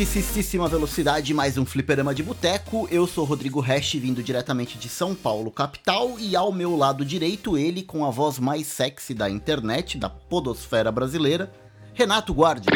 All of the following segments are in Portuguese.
Altíssima velocidade mais um fliperama de boteco. Eu sou Rodrigo Hash, vindo diretamente de São Paulo, capital, e ao meu lado direito ele com a voz mais sexy da internet, da podosfera brasileira, Renato Guardi.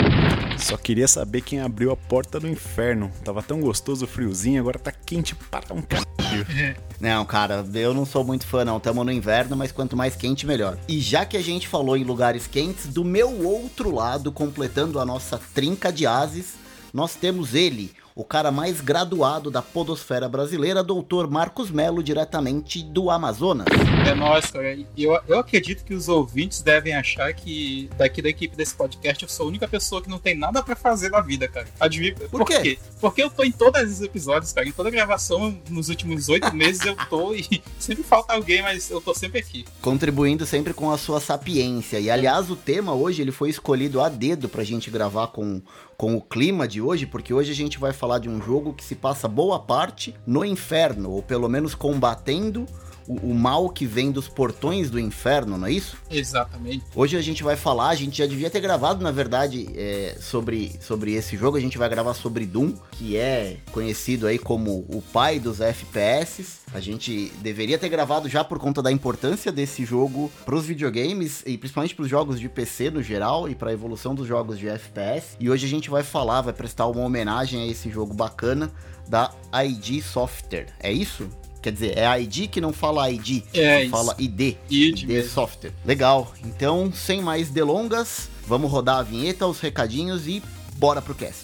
Só queria saber quem abriu a porta do inferno. Tava tão gostoso o friozinho, agora tá quente para um caralho. Não, cara, eu não sou muito fã não. Tamo no inverno, mas quanto mais quente, melhor. E já que a gente falou em lugares quentes, do meu outro lado, completando a nossa trinca de ases, nós temos ele, o cara mais graduado da podosfera brasileira, doutor Marcos Melo, diretamente do Amazonas. É nóis, cara. Eu, eu acredito que os ouvintes devem achar que daqui da equipe desse podcast eu sou a única pessoa que não tem nada pra fazer na vida, cara. Adivinha Por por quê? quê? Porque eu tô em todos os episódios, cara. Em toda gravação, nos últimos oito meses eu tô e sempre falta alguém, mas eu tô sempre aqui. contribuindo sempre com a sua sapiência. E aliás, o tema hoje ele foi escolhido a dedo pra gente gravar com, com o clima de hoje, porque hoje a gente vai falar de um jogo que se passa boa parte no inferno, ou pelo menos combatendo o, o mal que vem dos portões do inferno, não é isso? Exatamente. Hoje a gente vai falar, a gente já devia ter gravado, na verdade, é, sobre, sobre esse jogo. A gente vai gravar sobre Doom, que é conhecido aí como o pai dos FPS. A gente deveria ter gravado já por conta da importância desse jogo para os videogames e principalmente para os jogos de PC no geral e para a evolução dos jogos de FPS. E hoje a gente vai falar, vai prestar uma homenagem a esse jogo bacana da ID Software. É isso? Quer dizer, é a ID que não fala ID, É fala ID. ID ID mesmo. Software. Legal. Então, sem mais delongas, vamos rodar a vinheta, os recadinhos e bora pro cast.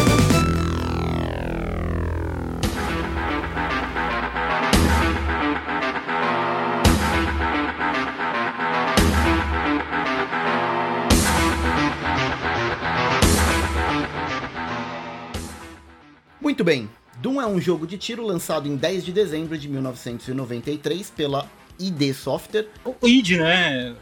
Muito bem. Doom é um jogo de tiro lançado em 10 de dezembro de 1993 pela ID Software. O ID, né?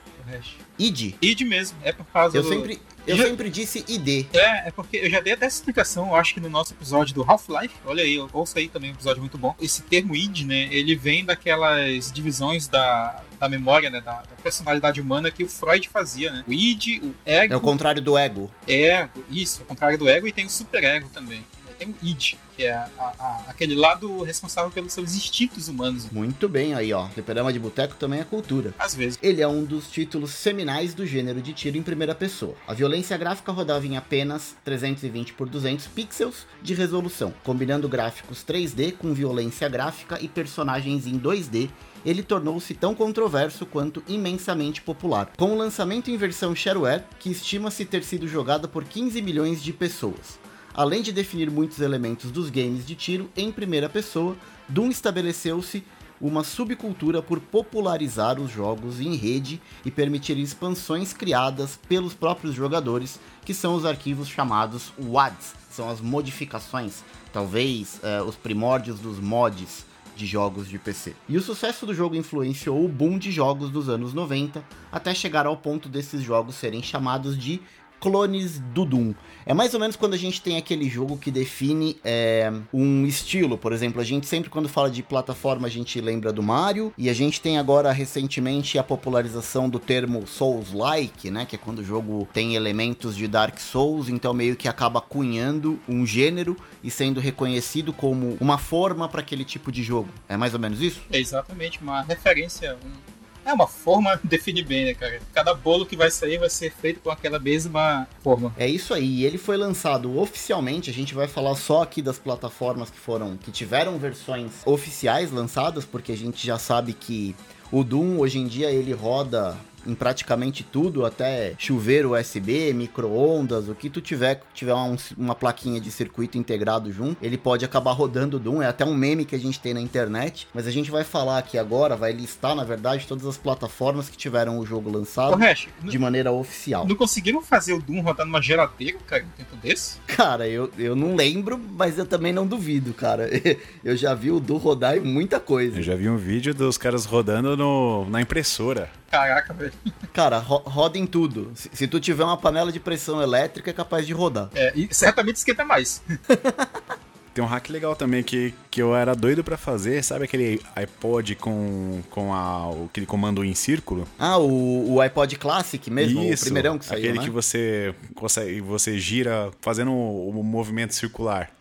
ID. ID mesmo. É por causa Eu do... sempre, eu Já- sempre disse ID. É, é porque eu já dei até essa explicação, eu acho que no nosso episódio do Half-Life, olha aí, ouça aí também, um episódio muito bom. Esse termo id, né, ele vem daquelas divisões da, da memória, né, da, da personalidade humana que o Freud fazia, né. O id, o ego, É o contrário do ego. ego, isso, ao contrário do ego, e tem o superego também. Tem o id, que é a- a- aquele lado responsável pelos seus instintos humanos, Muito bem aí, ó. Fliperama de Boteco também é cultura. às vezes. Ele é um dos títulos seminais do gênero de tiro em primeira pessoa. A violência gráfica rodava em apenas 320 por 200 pixels de resolução, combinando gráficos 3D com violência gráfica e personagens em 2D. Ele tornou-se tão controverso quanto imensamente popular, com o lançamento em versão shareware, que estima-se ter sido jogada por 15 milhões de pessoas. Além de definir muitos elementos dos games de tiro em primeira pessoa, Doom estabeleceu-se uma subcultura por popularizar os jogos em rede e permitir expansões criadas pelos próprios jogadores, que são os arquivos chamados WADs, são as modificações, talvez eh, os primórdios dos mods de jogos de PC. E o sucesso do jogo influenciou o boom de jogos dos anos 90, até chegar ao ponto desses jogos serem chamados de clones do Doom. É mais ou menos quando a gente tem aquele jogo que define é, um estilo. Por exemplo, a gente sempre quando fala de plataforma a gente lembra do Mario e a gente tem agora recentemente a popularização do termo Souls-like, né, que é quando o jogo tem elementos de Dark Souls, então meio que acaba cunhando um gênero e sendo reconhecido como uma forma para aquele tipo de jogo. É mais ou menos isso? É exatamente uma referência. um- É uma forma define bem, né, cara? Cada bolo que vai sair vai ser feito com aquela mesma forma. É isso aí, ele foi lançado oficialmente, a gente vai falar só aqui das plataformas que foram, que tiveram versões oficiais lançadas, porque a gente já sabe que o Doom hoje em dia ele roda em praticamente tudo, até chuveiro USB, micro-ondas, o que tu tiver, tiver uma, uma plaquinha de circuito integrado junto, ele pode acabar rodando o Doom. É até um meme que a gente tem na internet, mas a gente vai falar aqui agora, vai listar, na verdade, todas as plataformas que tiveram o jogo lançado de maneira oficial. Não conseguiram fazer o Doom rodar numa geladeira, cara, um tempo desse? Cara, eu, eu não lembro, mas eu também não duvido, cara. Eu já vi o Doom rodar em muita coisa. Eu já vi um vídeo dos caras rodando no, na impressora. Caraca, velho. Cara, ro roda em tudo. Se, se, tu tiver uma panela de pressão elétrica, é capaz de rodar. É, e certamente esquenta mais. Tem um hack legal também que, que eu era doido para fazer, sabe aquele iPod com, com a, aquele comando em círculo? Ah, o, o iPod Classic mesmo, Isso, o primeirão que saiu, aquele né? que você consegue, você gira fazendo o, o movimento circular.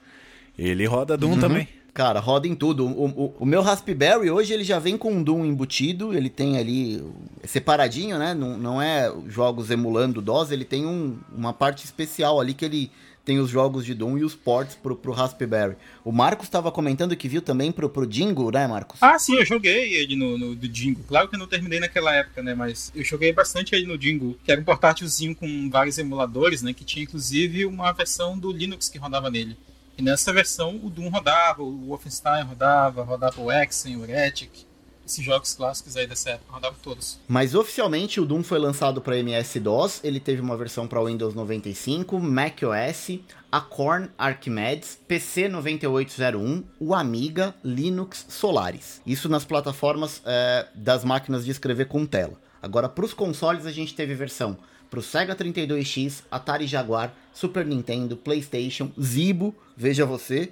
Ele roda Doom uhum. também. Cara, roda em tudo. O, o, o, meu Raspberry hoje ele já vem com um Doom embutido, ele tem ali separadinho, né? Não, não é jogos emulando DOS, ele tem um, uma parte especial ali que ele tem os jogos de Doom e os ports pro, pro Raspberry. O Marcos estava comentando que viu também pro, pro Dingo, né, Marcos? Ah, sim, eu joguei ele no, no Dingo. Claro que eu não terminei naquela época, né, mas eu joguei bastante ele no Dingo, que era um portátilzinho com vários emuladores, né, que tinha inclusive uma versão do Linux que rodava nele. E nessa versão o Doom rodava, o Wolfenstein rodava, rodava o Exen, o Heretic. Esses jogos clássicos aí dessa época rodavam todos. Mas oficialmente o Doom foi lançado para MS-DOS, ele teve uma versão para Windows 95, macOS, Acorn Archimedes, PC 9801, o Amiga, Linux, Solaris. Isso nas plataformas é, das máquinas de escrever com tela. Agora, para os consoles, a gente teve versão para o Sega 32X, Atari Jaguar, Super Nintendo, PlayStation, Zibo, veja você,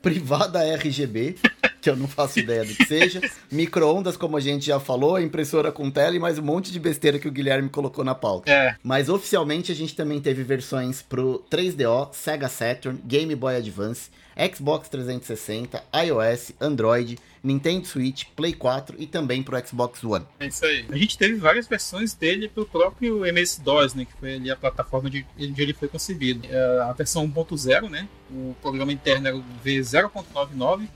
privada RGB, que eu não faço ideia do que seja, micro-ondas, como a gente já falou, impressora com tela e mais um monte de besteira que o Guilherme colocou na pauta. É. Mas oficialmente a gente também teve versões pro 3DO, Sega Saturn, Game Boy Advance, Xbox 360, iOS, Android, Nintendo Switch, Play 4 e também pro Xbox One. É isso aí. A gente teve várias versões dele pro próprio MS-DOS, né, que foi ali a plataforma de onde ele foi concebido. É, a versão 1.0, né, o programa interno era o V0.99,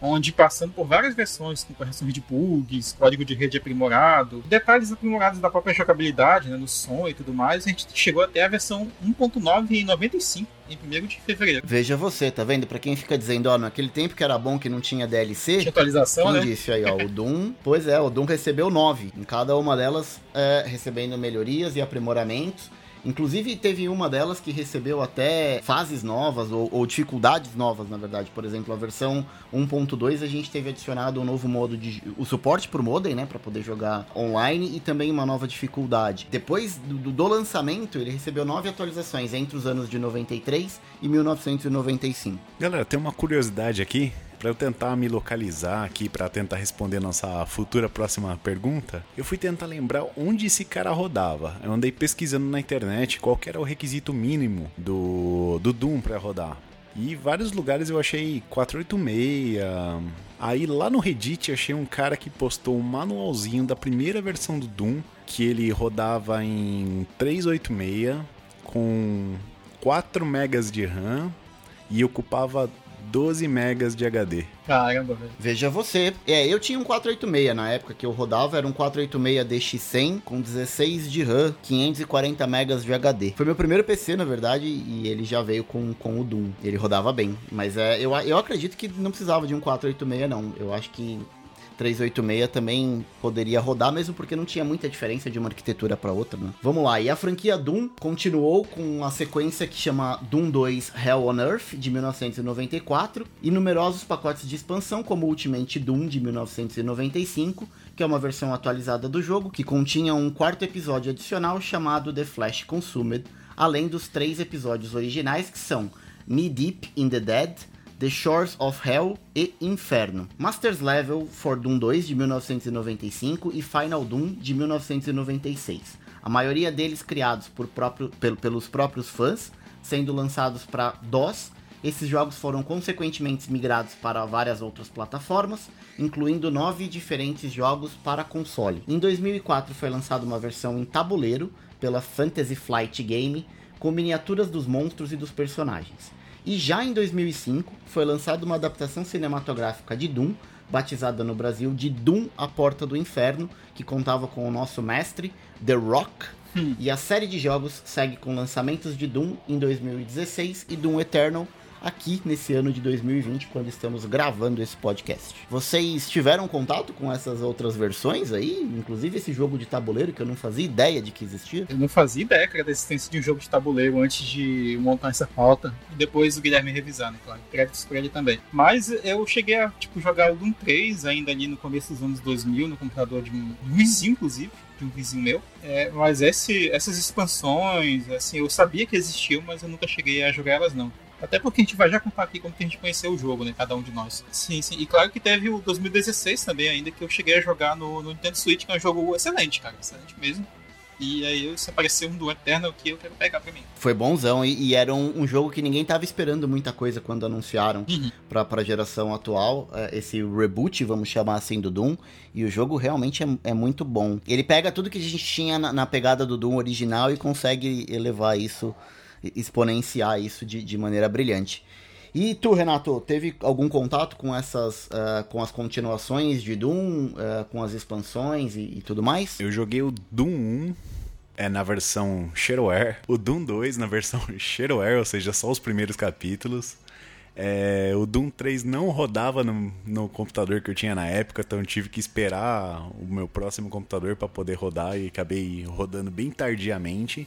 onde passando por várias versões com correção de bugs, código de rede aprimorado, detalhes aprimorados da própria jogabilidade, né, no som e tudo mais, a gente chegou até a versão 1.9 em 95, em 1 de fevereiro. Veja você, tá vendo? Pra quem fica dizendo, ó, naquele tempo que era bom que não tinha DLC, tinha atualização, quem né? disse aí, ó, o Doom, pois é, o Doom recebeu 9, em cada uma delas é, recebendo melhorias e aprimoramentos, Inclusive, teve uma delas que recebeu até fases novas, ou, ou dificuldades novas, na verdade. Por exemplo, a versão 1.2 a gente teve adicionado um novo modo de. o suporte pro modem, né? Pra poder jogar online e também uma nova dificuldade. Depois do, do lançamento, ele recebeu nove atualizações entre os anos de 93 e 1995. Galera, tem uma curiosidade aqui para eu tentar me localizar aqui para tentar responder nossa futura próxima pergunta, eu fui tentar lembrar onde esse cara rodava. Eu andei pesquisando na internet qual era o requisito mínimo do, do Doom para rodar. E vários lugares eu achei 486. Aí lá no Reddit achei um cara que postou um manualzinho da primeira versão do Doom, que ele rodava em 386 com 4 megas de RAM e ocupava 12 megas de HD. Caramba, velho. Veja você. É, eu tinha um 486 na época que eu rodava, era um 486 DX100 com 16 de RAM, 540 megas de HD. Foi meu primeiro PC, na verdade, e ele já veio com, com o Doom. Ele rodava bem. Mas é, eu, eu acredito que não precisava de um 486, não. Eu acho que 386 também poderia rodar, mesmo porque não tinha muita diferença de uma arquitetura para outra, né? Vamos lá, e a franquia Doom continuou com a sequência que chama Doom 2 Hell on Earth, de 1994, e numerosos pacotes de expansão, como Ultimate Doom, de 1995, que é uma versão atualizada do jogo, que continha um quarto episódio adicional chamado The Flash Consumed, além dos três episódios originais, que são Knee Deep in the Dead, The Shores of Hell e Inferno. Masters Level for Doom 2 de 1995 e Final Doom de 1996. A maioria deles criados por próprio, pel, pelos próprios fãs, sendo lançados para DOS. Esses jogos foram consequentemente migrados para várias outras plataformas, incluindo nove diferentes jogos para console. Em 2004 foi lançada uma versão em tabuleiro pela Fantasy Flight Game, com miniaturas dos monstros e dos personagens. E já em 2005 foi lançada uma adaptação cinematográfica de Doom, batizada no Brasil de Doom: A Porta do Inferno, que contava com o nosso mestre, The Rock. Hum. E a série de jogos segue com lançamentos de Doom em 2016 e Doom Eternal aqui nesse ano de 2020, quando estamos gravando esse podcast. Vocês tiveram contato com essas outras versões aí? Inclusive esse jogo de tabuleiro que eu não fazia ideia de que existia? Eu não fazia ideia, cara, da existência de um jogo de tabuleiro antes de montar essa pauta. E depois o Guilherme revisar, né? Claro. Créditos pra ele também. Mas eu cheguei a, tipo, jogar o Doom 3 ainda ali no começo dos anos 2000, no computador de um vizinho, inclusive de um vizinho meu. É, mas esse, essas expansões, assim, eu sabia que existiam, mas eu nunca cheguei a jogar elas não. Até porque a gente vai já contar aqui como que a gente conheceu o jogo, né? Cada um de nós. Sim, sim. E claro que teve o 2016 também, ainda que eu cheguei a jogar no, no Nintendo Switch, que é um jogo excelente, cara. Excelente mesmo. E aí se apareceu um do Eternal que eu quero pegar pra mim. Foi bonzão e, e era um, um, jogo que ninguém tava esperando muita coisa quando anunciaram uhum. pra, pra geração atual. É, esse reboot, vamos chamar assim, do Doom. E o jogo realmente é, é muito bom. Ele pega tudo que a gente tinha na, na pegada do Doom original e consegue elevar isso exponenciar isso de, de maneira brilhante. E tu, Renato, teve algum contato com essas, uh, com as continuações de Doom, uh, com as expansões e, e, tudo mais? Eu joguei o Doom 1 é na versão Shareware, o Doom 2 na versão Shareware, ou seja, só os primeiros capítulos. É, o Doom 3 não rodava no, no, computador que eu tinha na época, então tive que esperar o meu próximo computador para poder rodar e acabei rodando bem tardiamente.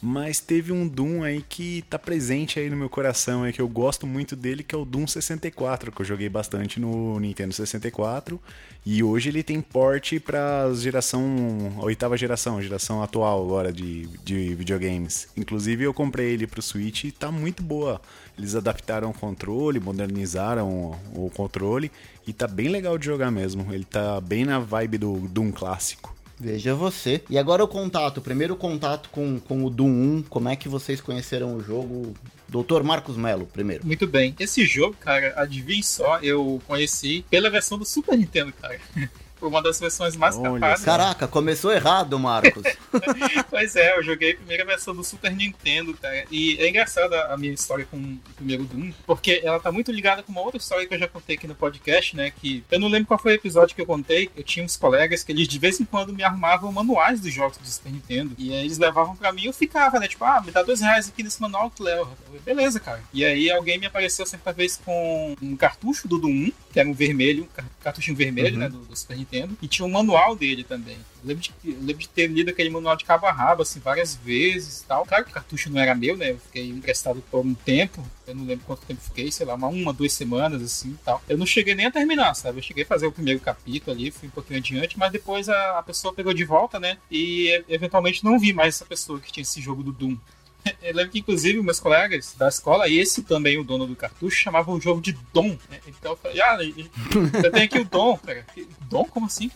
Mas teve um Doom aí que tá presente aí no meu coração, é que eu gosto muito dele, que é o Doom 64, que eu joguei bastante no Nintendo 64. E hoje ele tem porte pra geração. oitava geração, geração atual agora de, de videogames. Inclusive eu comprei ele pro Switch e tá muito boa. Eles adaptaram o controle, modernizaram o controle e tá bem legal de jogar mesmo. Ele tá bem na vibe do Doom clássico. Veja você. E agora o contato, o primeiro contato com, com o Doom 1, como é que vocês conheceram o jogo? Doutor Marcos Melo, primeiro. Muito bem. Esse jogo, cara, adivinhe só, eu conheci pela versão do Super Nintendo, cara. Uma das versões mais Olha, capazes. Caraca, começou errado, Marcos. pois é, eu joguei a primeira versão do Super Nintendo, cara. E é engraçada a minha história com o primeiro Doom, porque ela tá muito ligada com uma outra história que eu já contei aqui no podcast, né? Que eu não lembro qual foi o episódio que eu contei. Eu tinha uns colegas que eles de vez em quando me arrumavam manuais dos jogos do Super Nintendo. E aí eles levavam pra mim e eu ficava, né? Tipo, ah, me dá dois reais aqui nesse manual que leva. Beleza, cara. E aí alguém me apareceu certa vez com um cartucho do Doom 1, que era um vermelho, um cartuchinho vermelho, uhum. né? Do, do Super Nintendo. Nintendo. E tinha um manual dele também. Eu lembro de, eu lembro de ter lido aquele manual de cabo a rabo, assim, várias vezes e tal. Claro que o cartucho não era meu, né? Eu fiquei emprestado por um tempo. Eu não lembro quanto tempo fiquei, sei lá, uma, uma duas semanas, assim e tal. Eu não cheguei nem a terminar, sabe? Eu cheguei a fazer o primeiro capítulo ali, fui um pouquinho adiante, mas depois a, a pessoa pegou de volta, né? E eventualmente não vi mais essa pessoa que tinha esse jogo do Doom. Eu lembro que, inclusive, meus colegas da escola, e esse também, o dono do cartucho, chamavam o jogo de Dom. Né? Então eu falei, ah, eu tenho aqui o Dom, cara. Dom? Como assim?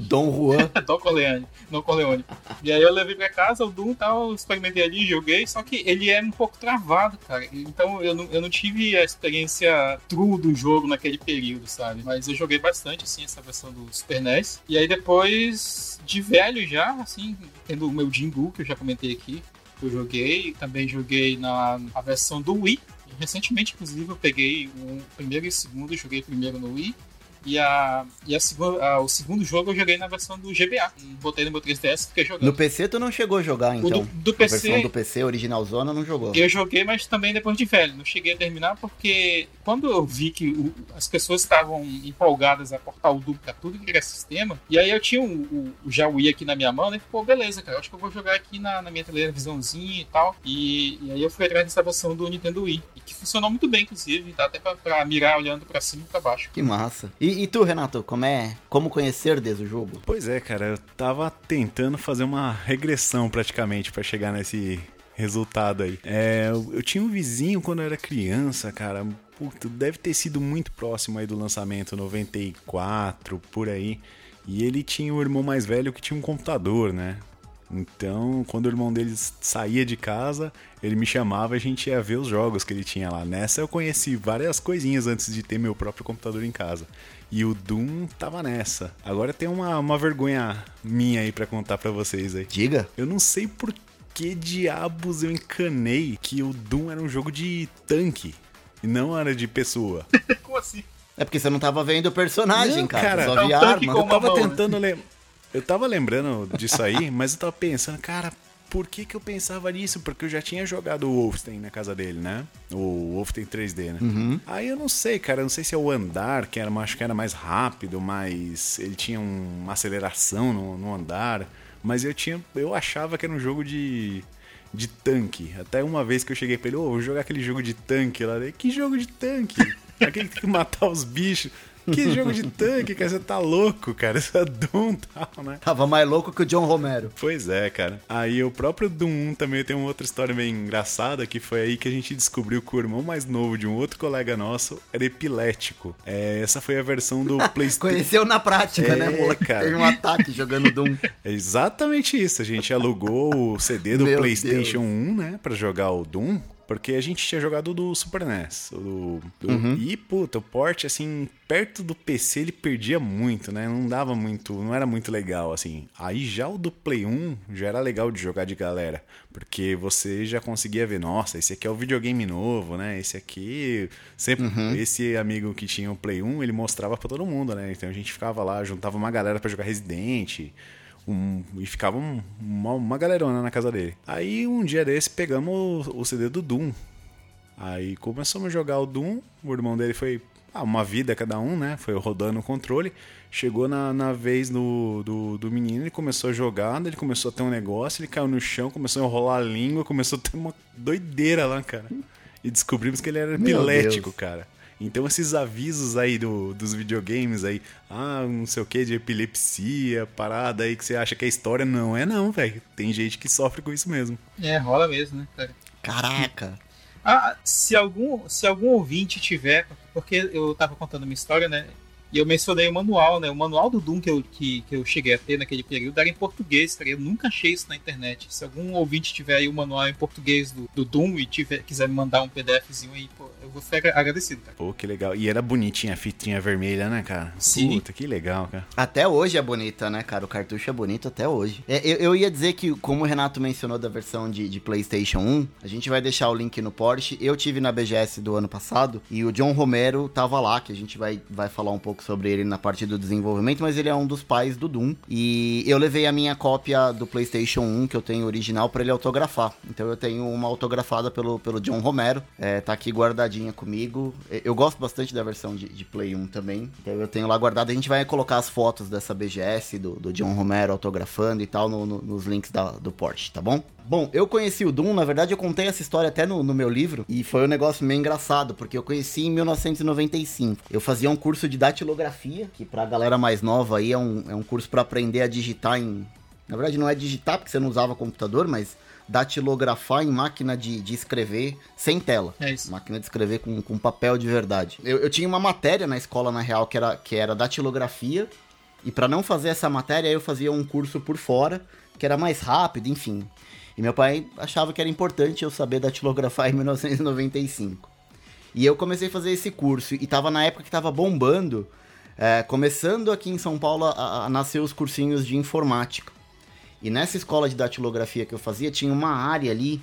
Dom Juan. Dom Corleone. Dom Corleone. E aí eu levei pra casa o Doom tal, experimentei ali, joguei, só que ele é um pouco travado, cara. Então eu não, eu não tive a experiência true do jogo naquele período, sabe? Mas eu joguei bastante, assim, essa versão do Super NES. E aí depois, de velho já, assim, tendo o meu Jingu, que eu já comentei aqui, eu joguei. Também joguei na versão do Wii. recentemente, inclusive, eu peguei o primeiro e o segundo, joguei primeiro no Wii. E, a, e a a, o segundo jogo eu joguei na versão do GBA. Botei no meu 3DS porque jogando. No PC tu não chegou a jogar, então? do, do PC, a versão do PC original zona não jogou. Eu joguei, mas também depois de velho. Não cheguei a terminar porque quando eu vi que o, as pessoas estavam empolgadas a portar o Doom pra tudo que era sistema, e aí eu tinha o, o, o já Wii aqui na minha mão, né? Pô, beleza, cara, acho que eu vou jogar aqui na, na minha televisãozinha e tal. E, e aí eu fui atrás dessa versão do Nintendo Wii. E que funcionou muito bem, inclusive. Dá até pra, pra mirar olhando pra cima e pra baixo. Que massa. E e, tu, Renato, como é? Como conhecer desde o jogo? Pois é, cara, eu tava tentando fazer uma regressão praticamente para chegar nesse resultado aí. É, eu, eu, tinha um vizinho quando eu era criança, cara. Puta, deve ter sido muito próximo aí do lançamento, 94, por aí. E ele tinha um irmão mais velho que tinha um computador, né? Então, quando o irmão dele saía de casa, ele me chamava e a gente ia ver os jogos que ele tinha lá. Nessa eu conheci várias coisinhas antes de ter meu próprio computador em casa. E o Doom tava nessa. Agora tem uma, uma vergonha minha aí para contar para vocês aí. Diga. Eu não sei por que diabos eu encanei que o Doom era um jogo de tanque e não era de pessoa? Como assim? É porque você não tava vendo o personagem, Não, cara. cara, é só um via tanque arma. com Eu tava mão, né? tentando lembrar. Eu tava lembrando disso aí, mas eu tava pensando, cara, por que que eu pensava nisso? Porque eu já tinha jogado o Wolfenstein na casa dele, né? O Wolfenstein 3D, né? Aí eu não sei, cara, eu não sei se é o andar, que era, acho que era mais rápido, mas ele tinha um- uma aceleração no, no andar. Mas eu tinha. Eu achava que era um jogo de. De tanque. Até uma vez que eu cheguei pra ele, ô, vou jogar aquele jogo de tanque lá. Que jogo de tanque? Aquele que tem que matar os bichos. Que jogo de tanque, cara? Você tá louco, cara. Isso é Doom tal, né? Tava mais louco que o John Romero. Pois é, cara. Aí o próprio Doom 1 também tem uma outra história bem engraçada, que foi aí que a gente descobriu que o irmão mais novo de um outro colega nosso era epilético. É, essa foi a versão do PlayStation. Conheceu na prática, É, né, cara. Teve um ataque jogando Doom. É exatamente isso. A gente alugou o CD do Meu PlayStation Deus. 1, né, Pra jogar o Doom. Porque a gente tinha jogado o do Super NES. Do, do- E, puta, o port, assim, perto do PC ele perdia muito, né? Não dava muito, não era muito legal, assim. Aí já o do Play 1 já era legal de jogar de galera. Porque você já conseguia ver, nossa, esse aqui é o videogame novo, né? Esse aqui. Sempre, Esse amigo que tinha o Play 1, ele mostrava pra todo mundo, né? Então a gente ficava lá, juntava uma galera pra jogar Resident. Um- e ficava um- uma, uma galerona na casa dele. Aí um dia desse pegamos o, o CD do Doom. Aí começamos a jogar o Doom. O irmão dele foi ah, uma vida cada um, né? Foi rodando o controle. Chegou na, na vez do, do, do menino, ele começou a jogar, ele começou a ter um negócio, ele caiu no chão, começou a enrolar a língua, começou a ter uma doideira lá, cara. E descobrimos que ele era Meu epilético, Deus. cara. Então esses avisos aí do, dos videogames aí, ah, não sei o que, de epilepsia, parada aí que você acha que é história, não é não, velho. Tem gente que sofre com isso mesmo. É, rola mesmo, né, cara? Caraca. Ah, se algum, se algum ouvinte tiver, porque eu tava contando uma história, né? E eu mencionei o manual, né? O manual do Doom que eu, que, que eu cheguei a ter naquele período era em português, cara. Eu nunca achei isso na internet. Se algum ouvinte tiver aí o manual em português do, do Doom e tiver, quiser me mandar um PDFzinho aí, pô, eu vou ficar agradecido, cara. Pô, que legal. E era bonitinha a fitinha vermelha, né, cara? Sim. Puta, que legal, cara. Até hoje é bonita, né, cara? O cartucho é bonito até hoje. É, eu, eu ia dizer que, como o Renato mencionou da versão de, de PlayStation 1, a gente vai deixar o link no Porsche. Eu tive na BGS do ano passado e o John Romero tava lá, que a gente vai, vai falar um pouco sobre ele na parte do desenvolvimento, mas ele é um dos pais do Doom. E eu levei a minha cópia do PlayStation 1, que eu tenho original, pra ele autografar. Então eu tenho uma autografada pelo, pelo John Romero. É, tá aqui guardadinha comigo. Eu gosto bastante da versão de, de Play 1 também. Então eu tenho lá guardado. A gente vai colocar as fotos dessa BGS, do, do John Romero autografando e tal, no- no- nos links da- do Porsche, tá bom? Bom, eu conheci o Doom, na verdade eu contei essa história até no, no meu livro, e foi um negócio meio engraçado, porque eu conheci em 1995. Eu fazia um curso de datilografia, que pra galera mais nova aí é um, é um curso pra aprender a digitar em. Na verdade não é digitar, porque você não usava computador, mas datilografar em máquina de, de escrever sem tela. É isso. Máquina de escrever com, com papel de verdade. Eu, eu tinha uma matéria na escola, na real, que era, que era datilografia. E para não fazer essa matéria, eu fazia um curso por fora, que era mais rápido, enfim. E meu pai achava que era importante eu saber datilografar em 1995. E eu comecei a fazer esse curso. E tava na época que tava bombando, é, começando aqui em São Paulo a, a nascer os cursinhos de informática. E nessa escola de datilografia que eu fazia, tinha uma área ali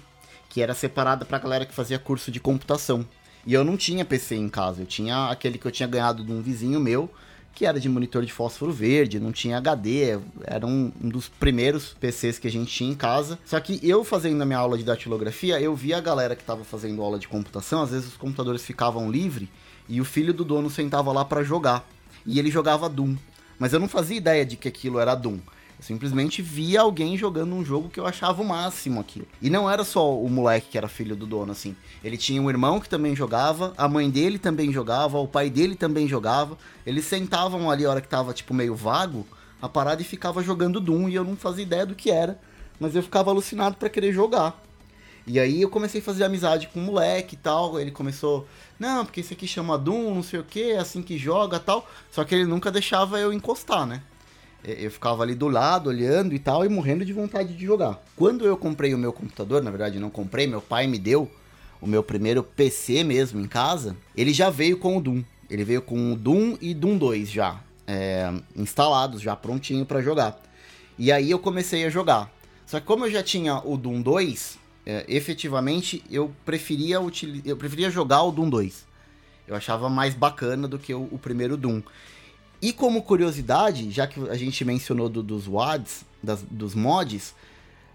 que era separada pra galera que fazia curso de computação. E eu não tinha PC em casa, eu tinha aquele que eu tinha ganhado de um vizinho meu, que era de monitor de fósforo verde, não tinha HD, era um, um dos primeiros PCs que a gente tinha em casa. Só que eu fazendo a minha aula de datilografia, eu via a galera que estava fazendo aula de computação, às vezes os computadores ficavam livres e o filho do dono sentava lá para jogar. E ele jogava Doom. Mas eu não fazia ideia de que aquilo era Doom. Eu simplesmente via alguém jogando um jogo que eu achava o máximo aquilo. E não era só o moleque que era filho do dono, assim. Ele tinha um irmão que também jogava, a mãe dele também jogava, o pai dele também jogava. Eles sentavam ali a hora que tava, tipo, meio vago, a parada e ficava jogando Doom e eu não fazia ideia do que era. Mas eu ficava alucinado pra querer jogar. E aí eu comecei a fazer amizade com o moleque e tal. Ele começou, não, porque esse aqui chama Doom, não sei o que, é assim que joga tal. Só que ele nunca deixava eu encostar, né? E- Eu ficava ali do lado, olhando e tal, e morrendo de vontade de jogar. Quando eu comprei o meu computador, na verdade não comprei, meu pai me deu o meu primeiro PC mesmo em casa, ele já veio com o Doom. Ele veio com o Doom e Doom 2 já, é, instalados, já prontinho pra jogar. E aí eu comecei a jogar. Só que como eu já tinha o Doom 2, é, efetivamente eu preferia, eu preferia jogar o Doom 2. Eu achava mais bacana do que o, o primeiro Doom. E como curiosidade, já que a gente mencionou do, dos WADs, das, dos mods,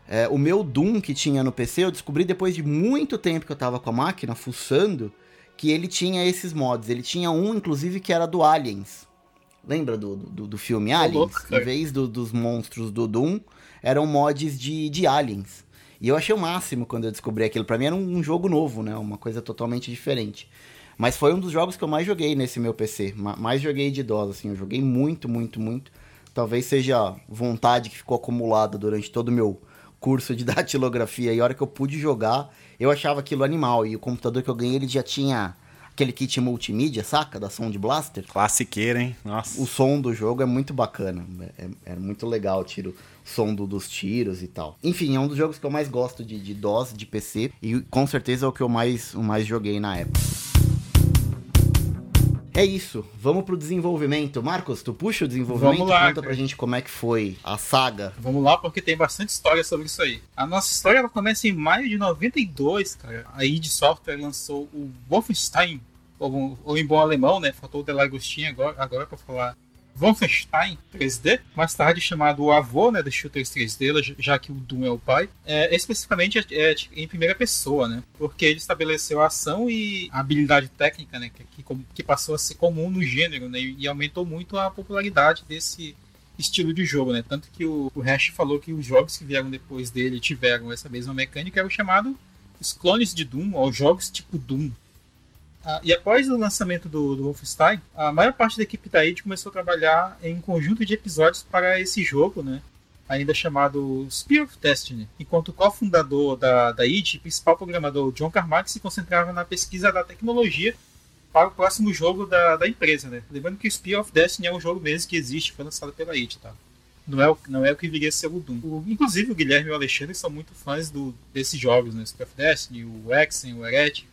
é, o meu Doom que tinha no PC, eu descobri depois de muito tempo que eu tava com a máquina, fuçando, que ele tinha esses mods. Ele tinha um, inclusive, que era do Aliens. Lembra do, do, do filme Aliens? Louco, em vez do, dos monstros do Doom, eram mods de, de Aliens. E eu achei o máximo quando eu descobri aquilo. Pra mim era um, um jogo novo, né? Uma coisa totalmente diferente. Mas foi um dos jogos que eu mais joguei nesse meu PC. Mais joguei de DOS, assim. Eu joguei muito, muito, muito. Talvez seja vontade que ficou acumulada durante todo o meu curso de datilografia. E a hora que eu pude jogar, eu achava aquilo animal. E o computador que eu ganhei, ele já tinha aquele kit multimídia, saca? Da Sound Blaster. Classiqueira, hein? Nossa. O som do jogo é muito bacana. É, é, é muito legal, tiro o som do, dos tiros e tal. Enfim, é um dos jogos que eu mais gosto de, de DOS, de PC. E com certeza é o que eu mais, o mais joguei na época. É isso, vamos pro desenvolvimento. Marcos, tu puxa o desenvolvimento vamos lá, conta cara. pra gente como é que foi a saga. Vamos lá, porque tem bastante história sobre isso aí. A nossa história ela começa em maio de 92, cara. A id Software lançou o Wolfenstein, ou, ou em bom alemão, né? Faltou o Delagostinho agora, agora pra falar Wolfenstein 3D, mais tarde chamado o avô né, dos shooters 3D, já que o Doom é o pai, é, especificamente é, é, em primeira pessoa, né? Porque ele estabeleceu a ação e a habilidade técnica, né? Que, que passou a ser comum no gênero, né? E aumentou muito a popularidade desse estilo de jogo, né? Tanto que o, o Hash falou que os jogos que vieram depois dele tiveram essa mesma mecânica, era o chamado os clones de Doom, ou jogos tipo Doom, ah, e após o lançamento do, do Wolfenstein, a maior parte da equipe da id começou a trabalhar em um conjunto de episódios para esse jogo, né? ainda chamado Spear of Destiny, enquanto o cofundador da, da id, principal programador John Carmack, se concentrava na pesquisa da tecnologia para o próximo jogo da, da empresa. Né? Lembrando que o Spear of Destiny é um jogo mesmo que existe, foi lançado pela id. Tá? Não, é o, não é o que viria a ser o Doom. O, inclusive o Guilherme e o Alexandre são muito fãs do, desses jogos, né? Spear of Destiny, o Exen, o Heretic.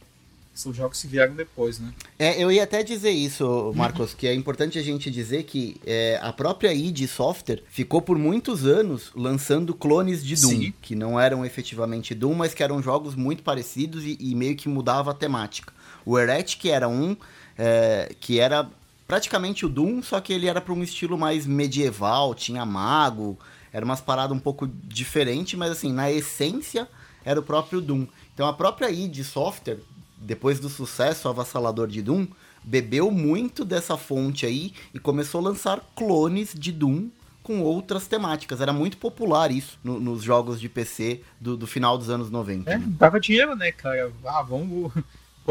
São jogos que vieram depois, né? É, eu ia até dizer isso, Marcos, que é importante a gente dizer que é, a própria id Software ficou por muitos anos lançando clones de Doom, Sim. que não eram efetivamente Doom, mas que eram jogos muito parecidos e, e meio que mudava a temática. O Heretic era um é, que era praticamente o Doom, só que ele era para um estilo mais medieval, tinha mago, era umas paradas um pouco diferente, mas assim, na essência era o próprio Doom. Então a própria id Software depois do sucesso avassalador de Doom, bebeu muito dessa fonte aí e começou a lançar clones de Doom com outras temáticas. Era muito popular isso no, nos jogos de PC do, do, final dos anos 90. É, dava dinheiro, né, cara? Ah, vamos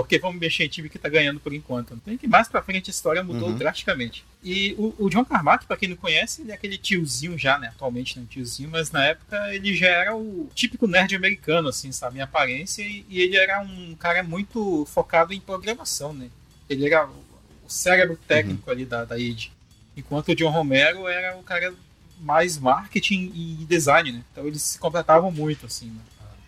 porque vamos mexer em time que tá ganhando por enquanto. Tem que mais pra frente a história mudou uhum. drasticamente. E o, o John Carmack, para quem não conhece, ele é aquele tiozinho já, né? Atualmente não é tiozinho, mas na época ele já era o típico nerd americano, assim, sabe? Em aparência, e, e ele era um cara muito focado em programação, né? Ele era o cérebro técnico uhum. ali da, da id. Enquanto o John Romero era o cara mais marketing e design, né? Então eles se completavam muito, assim, né?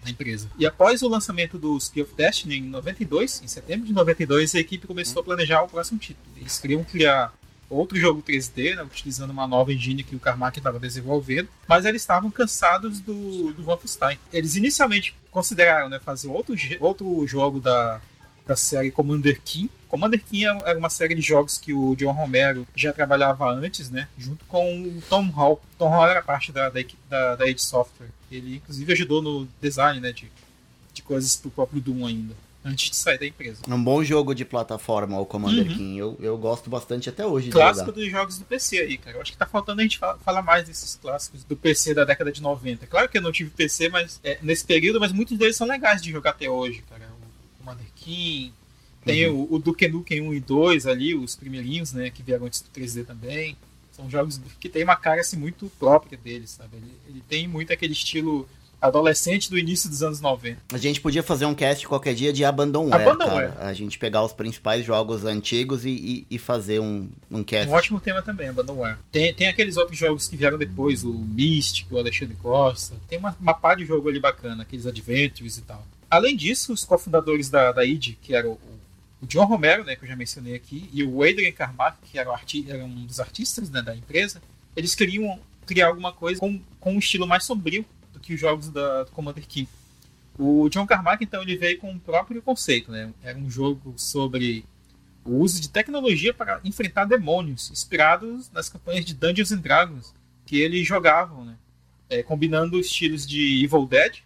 Na empresa. E após o lançamento do Spear of Destiny em 92, em setembro de 92, a equipe começou a planejar o próximo título. Eles queriam criar outro jogo 3D, né, utilizando uma nova engine que o Carmack estava desenvolvendo, mas eles estavam cansados do, do Wolfenstein. Eles inicialmente consideraram né, fazer outro, outro jogo da, da série Commander King. Commander King era uma série de jogos que o John Romero já trabalhava antes, né? Junto com o Tom Hall. Tom Hall era parte da, da, da, da Age Software. Ele, inclusive, ajudou no design, né? De, de coisas pro próprio Doom ainda. Antes de sair da empresa. Um bom jogo de plataforma, o Commander uhum. King. Eu, eu gosto bastante até hoje. Clássico dos jogos do PC aí, cara. Eu acho que tá faltando a gente falar mais desses clássicos do PC da década de 90. Claro que eu não tive PC mas é, nesse período, mas muitos deles são legais de jogar até hoje, cara. Commander King. Tem uhum. o, o Duke Nukem 1 e 2 ali, os primeirinhos, né? Que vieram antes do 3D também. São jogos que tem uma cara assim, muito própria deles, sabe? Ele, ele tem muito aquele estilo adolescente do início dos anos 90. A gente podia fazer um cast qualquer dia de Abandonware, Abandonware. A gente pegar os principais jogos antigos e, e, e, fazer um, um cast. Um ótimo tema também, Abandonware. Tem, tem aqueles outros jogos que vieram depois, o Mystic, o Alexandre Costa. Tem uma, uma pá de jogo ali bacana, aqueles Adventures e tal. Além disso, os cofundadores da, da id, que eram o, o, John Romero, né, que eu já mencionei aqui, e o Adrian Carmack, que era, era um dos artistas né, da empresa, eles queriam criar alguma coisa com, com um estilo mais sombrio do que os jogos da Commander Keen. O John Carmack, então, ele veio com o próprio conceito, né? Era um jogo sobre o uso de tecnologia para enfrentar demônios, inspirados nas campanhas de Dungeons and Dragons que eles jogavam, né? É, combinando estilos de Evil Dead,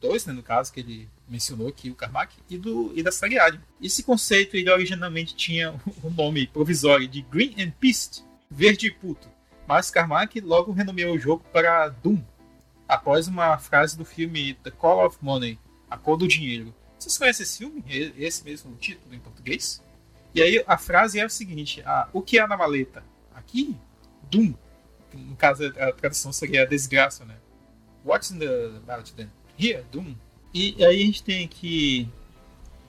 dois, né, no caso, que ele mencionou aqui, o Carmack, e, do, e da série Alien. Esse conceito, ele originalmente tinha o nome provisório de Green and Pissed, verde e puto, mas Carmack logo renomeou o jogo para Doom, após uma frase do filme The Call of Money, A Cor do Dinheiro. Vocês conhecem esse filme? Esse mesmo título em português? E aí a frase é o seguinte: o que há na maleta? Aqui, Doom. No caso, a tradução seria desgraça, né? What's in the mallet then? Here, Doom. E aí a gente tem aqui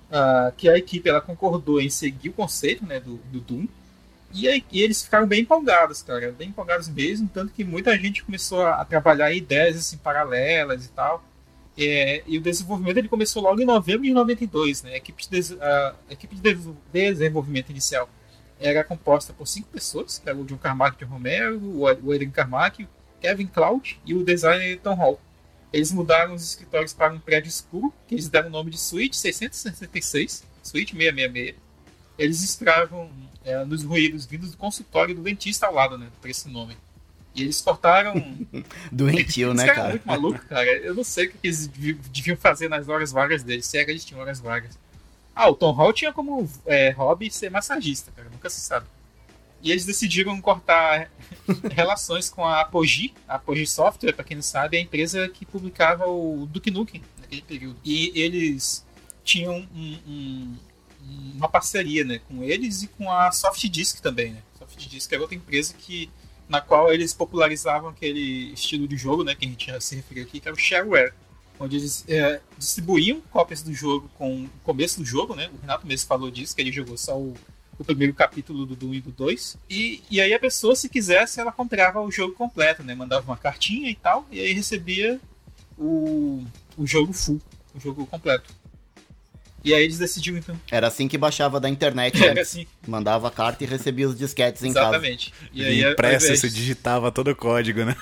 uh, que a equipe ela concordou em seguir o conceito né, do, do Doom. E, aí, e eles ficaram bem empolgados, cara, bem empolgados mesmo, tanto que muita gente começou a, a trabalhar ideias assim, paralelas e tal. É, e o desenvolvimento ele começou logo em novembro de 92. Né? A, equipe de, a, a equipe de desenvolvimento inicial era composta por cinco pessoas, que era o John Carmack de Romero, o Adrian Carmack, Kevin Cloud e o designer Tom Hall. Eles mudaram os escritórios para um prédio escuro, que eles deram o nome de Suite 666, Suite 666. Eles inspiravam é, nos ruídos vindos do consultório do dentista ao lado, né, por esse nome. E eles cortaram. Doentio, né, cara? É muito maluco, cara. Eu não sei o que eles deviam fazer nas horas vagas deles, se é que eles tinham horas vagas. Ah, o Tom Hall tinha como é, hobby ser massagista, cara, nunca se sabe. E eles decidiram cortar relações com a Apogee, a Apogee Software, para quem não sabe, é a empresa que publicava o Duke Nukem naquele período. E eles tinham um, um, uma parceria né, com eles e com a Soft Disk também. Né? Soft Disk era outra empresa que na qual eles popularizavam aquele estilo de jogo, né, que a gente já se referiu aqui, que era o shareware, onde eles é, distribuíam cópias do jogo com o começo do jogo, né? O Renato mesmo falou disso, que ele jogou só o, o primeiro capítulo do 1 e do 2. E, e aí a pessoa, se quisesse, ela comprava o jogo completo, né? Mandava uma cartinha e tal, e aí recebia o, o jogo full, o jogo completo. E aí eles decidiram então. Era assim que baixava da internet. Era assim. Mandava a carta e recebia os disquetes em Exatamente. casa. Exatamente. E aí, impressa, você digitava todo o código, né?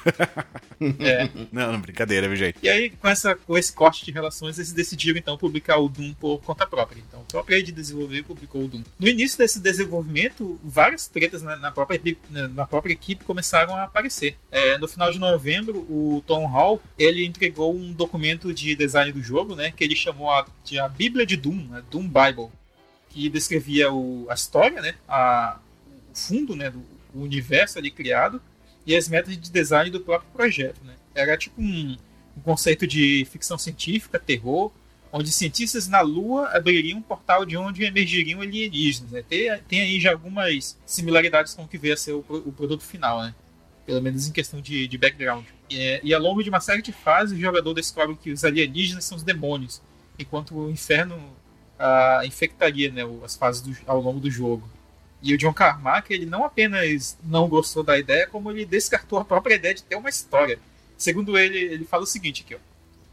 É. Não, não, brincadeira, viu, gente? E aí, com, essa, com esse corte de relações, eles decidiram então publicar o Doom por conta própria. Então, a própria de desenvolver publicou o Doom. No início desse desenvolvimento, várias tretas na, na própria, na própria equipe começaram a aparecer. É, no final de novembro, o Tom Hall ele entregou um documento de design do jogo, né? Que ele chamou a, de a Bíblia de Doom Doom, né, Doom Bible, que descrevia o, a história, né, a, o fundo, né, do o universo ali criado e as metas de design do próprio projeto, né. Era tipo um, um conceito de ficção científica, terror, onde cientistas na Lua abririam um portal de onde emergiriam alienígenas. Né? Tem, tem aí já algumas similaridades com o que veio a ser o, o produto final, né? pelo menos em questão de, de background. E, e, ao longo de uma série de fases, o jogador descobre que os alienígenas são os demônios, enquanto o inferno uh, infectaria né, as fases do, ao longo do jogo. E o John Carmack, ele não apenas não gostou da ideia, como ele descartou a própria ideia de ter uma história. Segundo ele, ele fala o seguinte aqui, ó.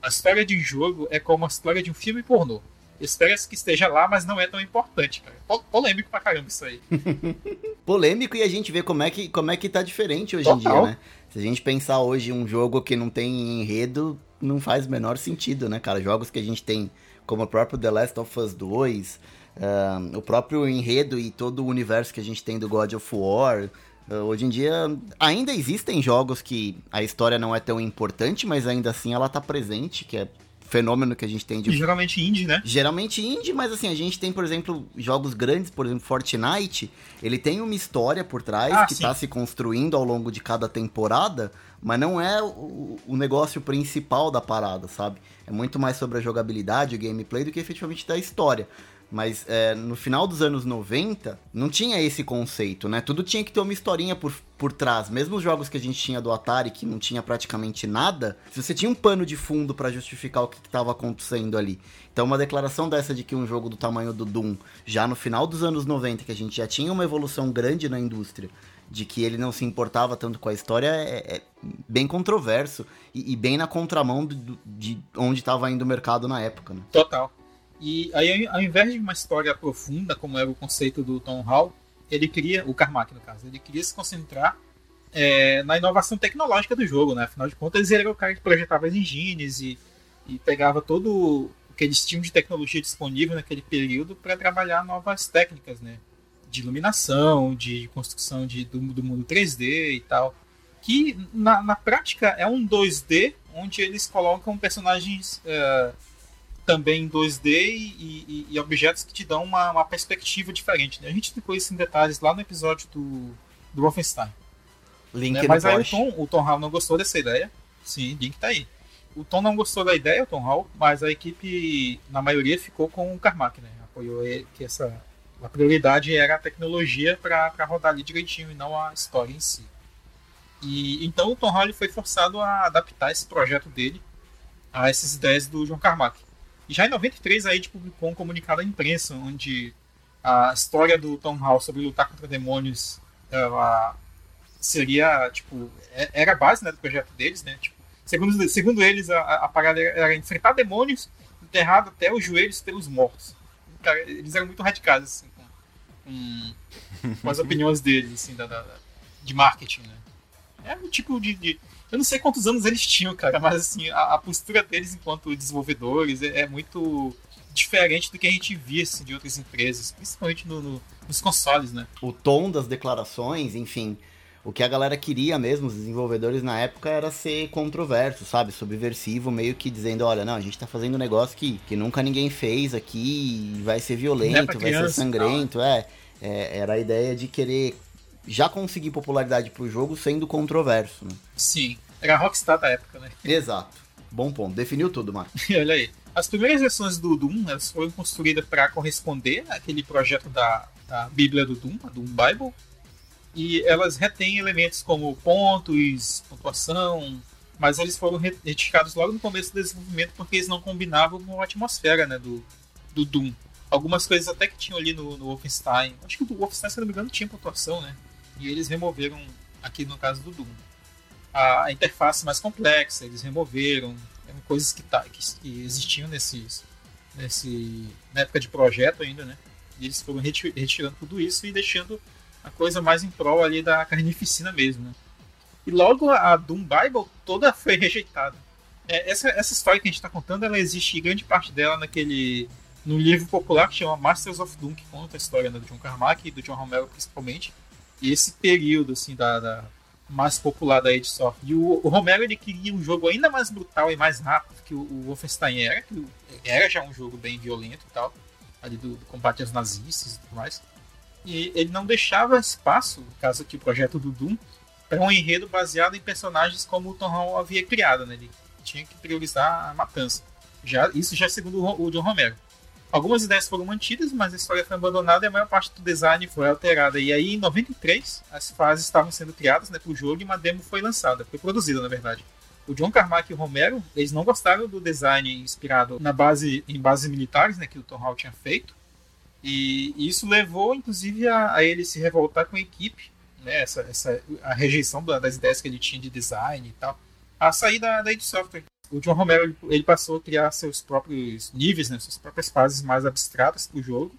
A história de um jogo é como a história de um filme pornô. Espera-se que esteja lá, mas não é tão importante, cara. Polêmico pra caramba isso aí. Polêmico e a gente vê como é que, como é que tá diferente hoje Total. em dia, né? Se a gente pensar hoje um jogo que não tem enredo, não faz o menor sentido, né, cara? Jogos que a gente tem como o próprio The Last of Us 2, uh, o próprio enredo e todo o universo que a gente tem do God of War. Uh, hoje em dia ainda existem jogos que a história não é tão importante, mas ainda assim ela tá presente, que é fenômeno que a gente tem de. E geralmente indie, né? Geralmente indie, mas assim, a gente tem, por exemplo, jogos grandes, por exemplo, Fortnite, ele tem uma história por trás ah, que sim. tá se construindo ao longo de cada temporada, mas não é o, o negócio principal da parada, sabe? É muito mais sobre a jogabilidade, o gameplay, do que efetivamente da história. Mas é, no final dos anos 90, não tinha esse conceito, né? Tudo tinha que ter uma historinha por, por trás. Mesmo os jogos que a gente tinha do Atari, que não tinha praticamente nada, se você tinha um pano de fundo para justificar o que estava acontecendo ali. Então, uma declaração dessa de que um jogo do tamanho do Doom, já no final dos anos 90, que a gente já tinha uma evolução grande na indústria, de que ele não se importava tanto com a história é, é bem controverso e, e, bem na contramão do, de onde estava indo o mercado na época. Né? Total. E aí, ao invés de uma história profunda, como era o conceito do Tom Hall, ele queria, o Carmack no caso, ele queria se concentrar é, na inovação tecnológica do jogo, né? Afinal de contas, ele era o cara que projetava as engines e, e pegava todo o que eles tinham de tecnologia disponível naquele período para trabalhar novas técnicas, né? De iluminação, de construção de, do, do mundo 3D e tal. Que na, na prática é um 2D onde eles colocam personagens uh, também em 2D e, e, e, objetos que te dão uma, uma perspectiva diferente. Né? A gente explicou isso em detalhes lá no episódio do, do Wolfenstein. Link né? Mas aí o post. Tom, o Tom Hall não gostou dessa ideia. Sim, link tá aí. O Tom não gostou da ideia, o Tom Hall, mas a equipe, na maioria, ficou com o Carmack, né? Apoiou ele, que essa a prioridade era a tecnologia para rodar ali direitinho e não a história em si. E então o Tom Hall foi forçado a adaptar esse projeto dele a essas ideias do John Carmack. E já em 93 a publicou um comunicado à imprensa onde a história do Tom Hall sobre lutar contra demônios ela seria tipo é- era a base né, do projeto deles, né? Tipo, segundo, segundo eles a, a parada era enfrentar demônios enterrado até os joelhos pelos mortos. Cara, eles eram muito radicais assim com, com, com as opiniões deles assim da, da- de marketing, né? É um tipo de, de- eu não sei quantos anos eles tinham, cara, mas assim a, a postura deles enquanto desenvolvedores é, é muito diferente do que a gente via assim, de outras empresas, principalmente no- no- nos consoles, né? o tom das declarações, enfim. O que a galera queria mesmo, os desenvolvedores na época, era ser controverso, sabe? Subversivo, meio que dizendo, olha, não, a gente tá fazendo um negócio que, que nunca ninguém fez aqui, vai ser é violento, pra vai ser criança sangrento, é, é. Era a ideia de querer já conseguir popularidade pro jogo sendo controverso, né? Sim, era a Rockstar da época, né? Exato. Bom ponto. Definiu tudo, Marco. Olha aí. As primeiras versões do Doom elas foram construídas para corresponder àquele projeto da, da Bíblia do Doom, a Doom Bible. E elas retêm elementos como pontos, pontuação, mas eles foram re- retirados logo no começo do desenvolvimento porque eles não combinavam com a atmosfera né, do, do Doom. Algumas coisas até que tinham ali no, no Wolfenstein. Acho que o Wolfenstein, se não me engano, tinha pontuação, né? E eles removeram aqui no caso do Doom. A, interface mais complexa, eles removeram. Eram coisas que, tá, que, que existiam nesses, nesse, na época de projeto ainda, né? E eles foram reti- retirando tudo isso e deixando a coisa mais em prol ali da carnificina mesmo, né? E logo a Doom Bible toda foi rejeitada. É, essa, essa história que a gente está contando, ela existe grande parte dela naquele no livro popular que chama Masters of Doom, que conta a história né, do John Carmack e do John Romero principalmente. Esse período assim da, da mais popular da id Software. E o, o Romero ele queria um jogo ainda mais brutal e mais rápido que o, o Wolfenstein era, que era já um jogo bem violento e tal, ali do, do combate aos nazistas e tudo mais. E ele não deixava espaço, no caso aqui o projeto do Doom, para um enredo baseado em personagens como o Tom Hall havia criado, né? Ele tinha que priorizar a matança. Já, isso já segundo o o John Romero. Algumas ideias foram mantidas, mas a história foi abandonada e a maior parte do design foi alterada. E aí, em 93, as fases estavam sendo criadas né, para o jogo e uma demo foi lançada, foi produzida, na verdade. O John Carmack e o Romero, eles não gostaram do design inspirado na base, em bases militares né, que o Tom Hall tinha feito. E isso levou, inclusive, a, a ele se revoltar com a equipe, né, essa, essa, a rejeição da- das ideias que ele tinha de design e tal, a sair da, da id Software. O John Romero ele, passou a criar seus próprios níveis, né, suas próprias fases mais abstratas para o jogo,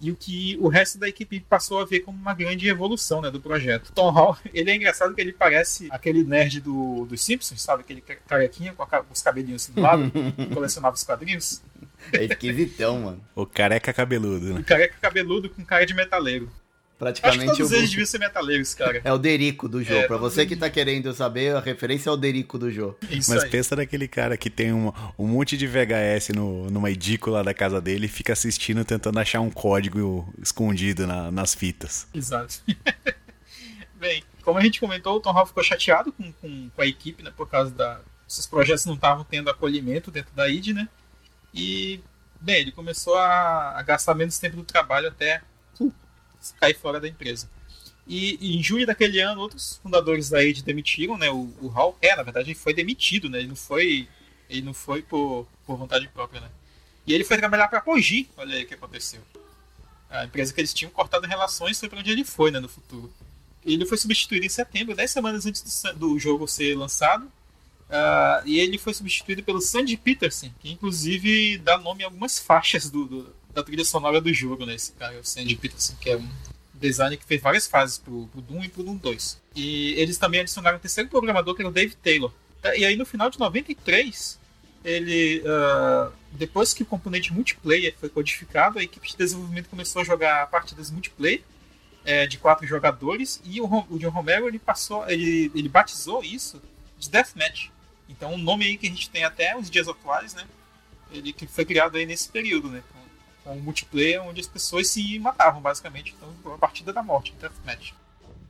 e o que o resto da equipe passou a ver como uma grande evolução né, do projeto. Tom Hall, ele é engraçado que ele parece aquele nerd do, dos Simpsons, sabe? Aquele carequinha com a os cabelinhos assim do lado, que colecionava os quadrinhos. É esquisitão, mano. O careca cabeludo, né? Um careca cabeludo com cara de metaleiro. Acho que Praticamente todos o- eles deviam ser metaleiros, cara. é o Derico do jogo. É, pra você que tá querendo saber, a referência é o Derico do jogo. Isso Mas aí. pensa naquele cara que tem um, um monte de VHS no, numa edícula da casa dele e fica assistindo tentando achar um código escondido na- nas fitas. Exato. Bem, como a gente comentou, o Tom Hall ficou chateado com, com, com a equipe, né? Por causa da. Esses projetos não estavam tendo acolhimento dentro da ID, né? E, bem, ele começou a, a gastar menos tempo do trabalho até uh, cair fora da empresa. E, em julho daquele ano, outros fundadores da ID demitiram, né? O, o Hall, é, na verdade, ele foi demitido, né? Ele não foi, ele não foi por, por vontade própria, né? E ele foi trabalhar para a olha aí o que aconteceu. A empresa que eles tinham cortado relações foi para onde ele foi, né, no futuro. Ele foi substituído em setembro, 10 semanas antes do, do jogo ser lançado. Ah, e ele foi substituído pelo Sandy Peterson, que inclusive dá nome a algumas faixas do, do- da trilha sonora do jogo, né? Esse cara, o Sandy Peterson, que é um designer que fez várias fases pro, pro Doom e pro Doom 2. E eles também adicionaram um terceiro programador, que era o Dave Taylor. E aí no final de 93, ele. Uh, depois que o componente multiplayer foi codificado, a equipe de desenvolvimento começou a jogar partidas multiplayer é, de quatro jogadores e o, o John Romero ele passou, ele, ele batizou isso de Deathmatch. Então um nome aí que a gente tem até os dias atuais, né? Ele que foi criado aí nesse período, né? Um multiplayer onde as pessoas se matavam basicamente, então a partida da morte, Deathmatch.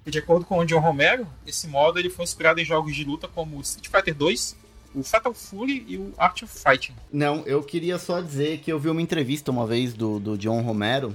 E de acordo com o John Romero, esse modo ele foi inspirado em jogos de luta como Street Fighter 2, o Fatal Fury e o Art of Fighting. Não, eu queria só dizer que eu vi uma entrevista uma vez do, do John Romero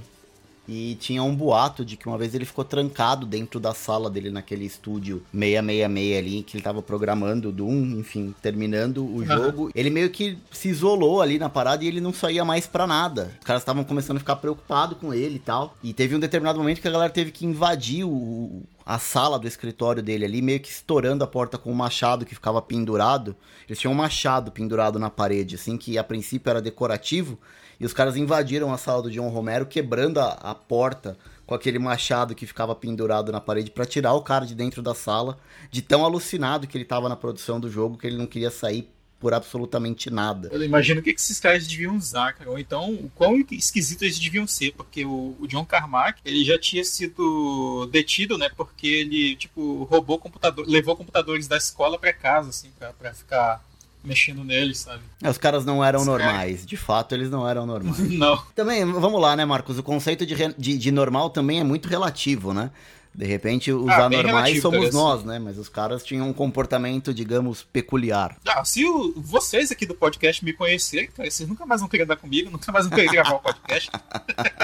e tinha um boato de que uma vez ele ficou trancado dentro da sala dele naquele estúdio 666 ali, que ele tava programando o Doom, enfim, terminando o jogo. Ele meio que se isolou ali na parada e ele não saía mais para nada. Os caras estavam começando a ficar preocupados com ele e tal. E teve um determinado momento que a galera teve que invadir o, a sala do escritório dele ali, meio que estourando a porta com um machado que ficava pendurado. Eles tinham um machado pendurado na parede, assim, que a princípio era decorativo. E os caras invadiram a sala do John Romero, quebrando a, a porta com aquele machado que ficava pendurado na parede para tirar o cara de dentro da sala, de tão alucinado que ele tava na produção do jogo que ele não queria sair por absolutamente nada. Eu imagino o que esses caras deviam usar, cara. Ou então, o quão esquisitos eles deviam ser, porque o, o, John Carmack, ele já tinha sido detido, né? Porque ele, tipo, roubou computador, levou computadores da escola para casa, assim, pra, pra ficar mexendo neles, sabe? É, os caras não eram Os normais. Cara... De fato, eles não eram normais. não. Também, vamos lá, né, Marcos? O conceito de, de, de normal também é muito relativo, né? De repente, os ah, anormais somos nós, né? Mas os caras tinham um comportamento, digamos, peculiar. Ah, se o, vocês aqui do podcast me conhecerem, cara, vocês nunca mais vão querer andar comigo, nunca mais vão querer gravar o podcast.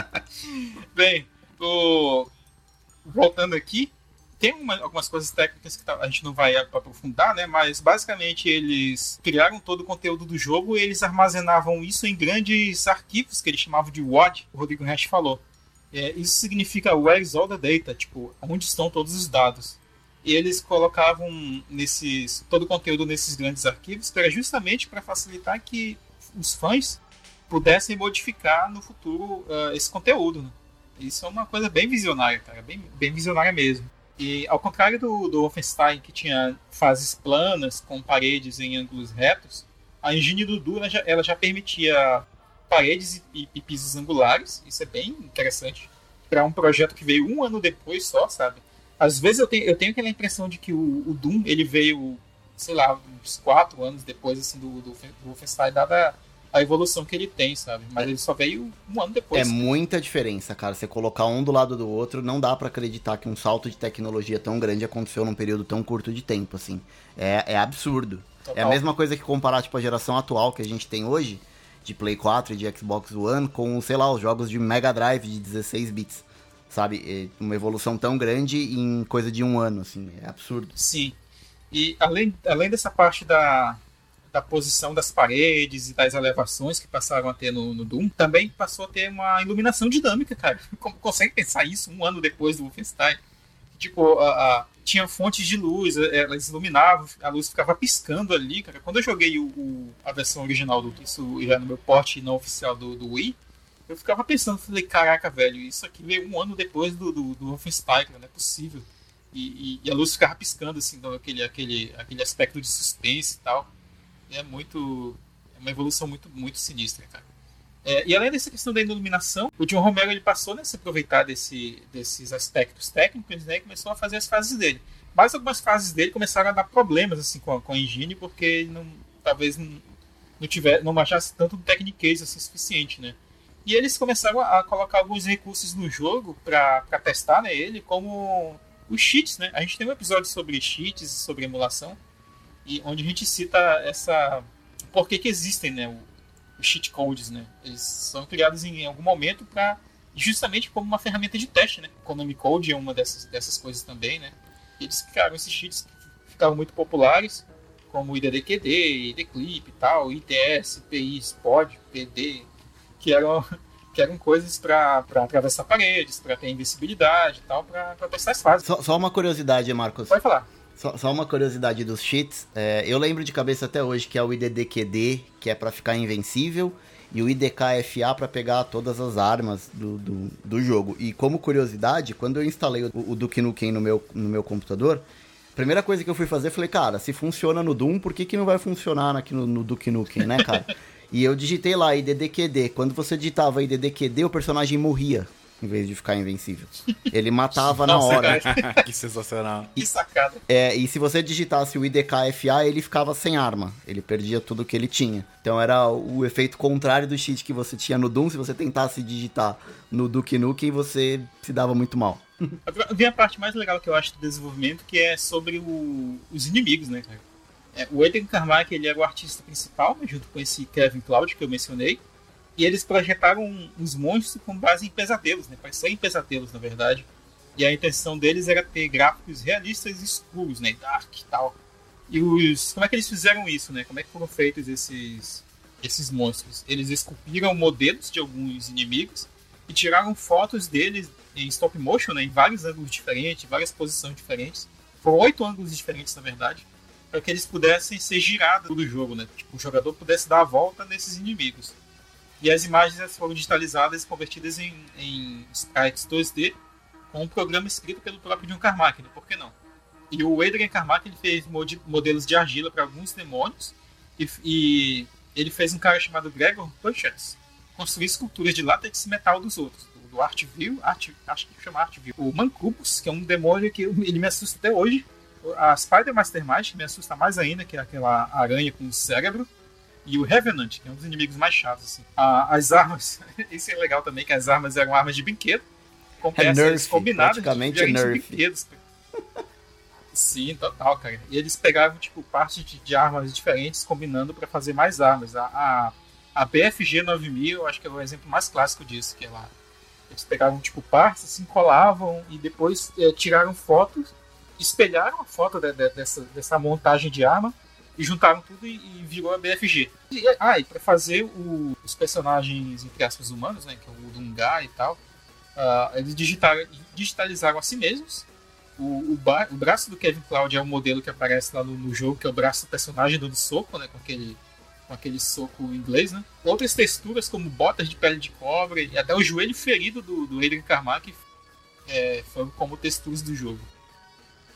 Bem, o... voltando aqui, tem uma, algumas coisas técnicas que tá, a gente não vai aprofundar, né? Mas basicamente eles criaram todo o conteúdo do jogo e eles armazenavam isso em grandes arquivos que eles chamavam de WAD, o Rodrigo Hash falou. É, isso significa Where is all the data? Tipo, onde estão todos os dados? E eles colocavam nesses, todo o conteúdo nesses grandes arquivos para justamente para facilitar que os fãs pudessem modificar no futuro uh, esse conteúdo. Né? Isso é uma coisa bem visionária, cara, bem, bem visionária mesmo. E ao contrário do, do Wolfenstein, que tinha fases planas com paredes em ângulos retos, a engine do já, ela já permitia paredes e, e pisos angulares. Isso é bem interessante para um projeto que veio um ano depois só, sabe? Às vezes eu tenho, eu tenho aquela impressão de que o, o Doom ele veio, sei lá, uns quatro anos depois assim, do, do, do Wolfenstein, dada a evolução que ele tem, sabe? Mas ele só veio um ano depois. É muita diferença, cara. Você colocar um do lado do outro, não dá para acreditar que um salto de tecnologia tão grande aconteceu num período tão curto de tempo, assim. É, é absurdo. Total. É a mesma coisa que comparar, tipo, a geração atual que a gente tem hoje de Play 4 e de Xbox One com, sei lá, os jogos de Mega Drive de 16 bits. Sabe? É uma evolução tão grande em coisa de um ano, assim. É absurdo. Sim. E além, além dessa parte da, da posição das paredes e das elevações que passaram a ter no, no, Doom, também passou a ter uma iluminação dinâmica, cara. Como consegue pensar isso um ano depois do Wolfenstein? Tipo, a, a, tinha fontes de luz, é, elas iluminavam, a luz ficava piscando ali, cara. Quando eu joguei o, o, a versão original do isso já no meu porte não oficial do, do Wii, eu ficava pensando, falei, caraca, velho, isso aqui veio um ano depois do, do, do não é possível. E, e, e, a luz ficava piscando, assim, então, aquele, aquele, aquele aspecto de suspense e tal. É muito. É uma evolução muito, muito sinistra, cara. É, e além dessa questão da iluminação, o John Romero ele passou né, a se aproveitar desse, desses aspectos técnicos né, e começou a fazer as fases dele. Mas algumas fases dele começaram a dar problemas assim, com, a, com a engine, porque ele não, talvez não, não, tiver, não manchasse tanto do Technicase assim, suficiente. Né? E eles começaram a colocar alguns recursos no jogo para testar né, ele, como os cheats. Né? A gente tem um episódio sobre cheats e sobre emulação, e onde a gente cita essa. Por que, que existem né, cheat codes, né? Eles são criados em algum momento para justamente como uma ferramenta de teste, né? Konami Code é uma dessas, dessas coisas também, né? Eles criaram esses cheats que ficaram muito populares, como IDDQD, IDClip e tal, ITS, PI, SPOD, PD, que eram, que eram coisas para atravessar paredes, para ter invencibilidade e tal, para testar as fases. Só, só uma curiosidade, Marcos. Pode falar. Só, só, uma curiosidade dos cheats. É, eu lembro de cabeça até hoje que é o IDDQD, que é para ficar invencível, e o IDKFA para pegar todas as armas do, do, do, jogo. E como curiosidade, quando eu instalei o, o Duke Nukem no meu, no meu computador, a primeira coisa que eu fui fazer, falei, cara, se funciona no Doom, por que, que não vai funcionar aqui no, no Duke Nukem, né, cara? e eu digitei lá IDDQD. Quando você digitava IDDQD, o personagem morria em vez de ficar invencível. Ele matava na hora. que sensacional. Que sacada. É, e se você digitasse o IDKFA, ele ficava sem arma. Ele perdia tudo que ele tinha. Então era o efeito contrário do cheat que você tinha no Doom. Se você tentasse digitar no Duke Nukem, você se dava muito mal. Vem a parte mais legal que eu acho do desenvolvimento, que é sobre o, os inimigos, né, cara? É, o Adrian Carmack, ele era o artista principal, junto com esse Kevin Cloud que eu mencionei. E eles projetaram os monstros com base em pesadelos, né? Pareciam pesadelos, na verdade. E a intenção deles era ter gráficos realistas e escuros, né? Dark e tal. E os. Como é que eles fizeram isso, né? Como é que foram feitos esses, esses monstros? Eles esculpiram modelos de alguns inimigos e tiraram fotos deles em stop motion, né? Em vários ângulos diferentes, várias posições diferentes. Foram oito ângulos diferentes, na verdade. Para que eles pudessem ser girados do jogo, né? Tipo, o jogador pudesse dar a volta nesses inimigos. E as imagens foram digitalizadas e convertidas em, em sprites 2D com um programa escrito pelo próprio John Carmack, né? por que não? E o Adrian Carmack ele fez modelos de argila para alguns demônios e, e, ele fez um cara chamado Gregor Puchers construir esculturas de látex metal dos outros. Do, do Art, acho que chama Artville. O Mancubus, que é um demônio que ele me assusta até hoje. A Spider Mastermind, que me assusta mais ainda, que é aquela aranha com cérebro e o Revenant, que é um dos inimigos mais chatos. Assim. as armas, isso é legal também, que as armas eram armas de brinquedo, com é peças combinadas praticamente de, de brinquedos. Sim, total, cara. E eles pegavam, tipo, partes de, de armas diferentes, combinando para fazer mais armas. A, a, a BFG 9000, eu acho que é o exemplo mais clássico disso, que é lá. Eles pegavam, tipo, partes, assim, colavam e depois é, tiraram fotos, espelharam a foto de, de, dessa, dessa montagem de arma e juntaram tudo e, e virou a BFG. E, ah, e pra fazer o, os personagens, entre aspas, humanos, né, que é o Dunga e tal, uh, eles digitaram, digitalizaram a si mesmos. O, o, o, braço do Kevin Cloud é o modelo que aparece lá no, no, jogo, que é o braço do personagem dando soco, né, com aquele, com aquele soco inglês, né. Outras texturas, como botas de pele de cobre e até o joelho ferido do, do Adrian Carmack é, foram como texturas do jogo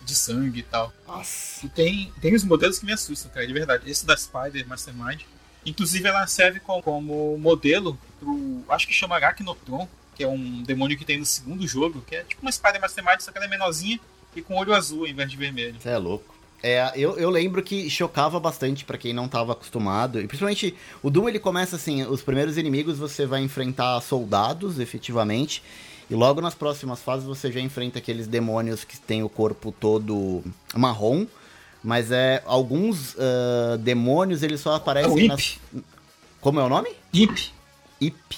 de sangue e tal. Nossa. E tem, tem os modelos que me assustam, cara, de verdade. Esse da Spider Mastermind. Inclusive, ela serve como, como modelo pro. Acho que chama Arachnotron, que é um demônio que tem no segundo jogo, que é tipo uma Spider Mastermind, só que ela é menorzinha e com olho azul em vez de vermelho. Você é louco. É, eu, eu lembro que chocava bastante para quem não estava acostumado. E principalmente o Doom ele começa assim: os primeiros inimigos você vai enfrentar soldados, efetivamente. E logo nas próximas fases você já enfrenta aqueles demônios que tem o corpo todo marrom. Mas é alguns uh, demônios eles só aparecem é nas. Como é o nome? Imp. Imp.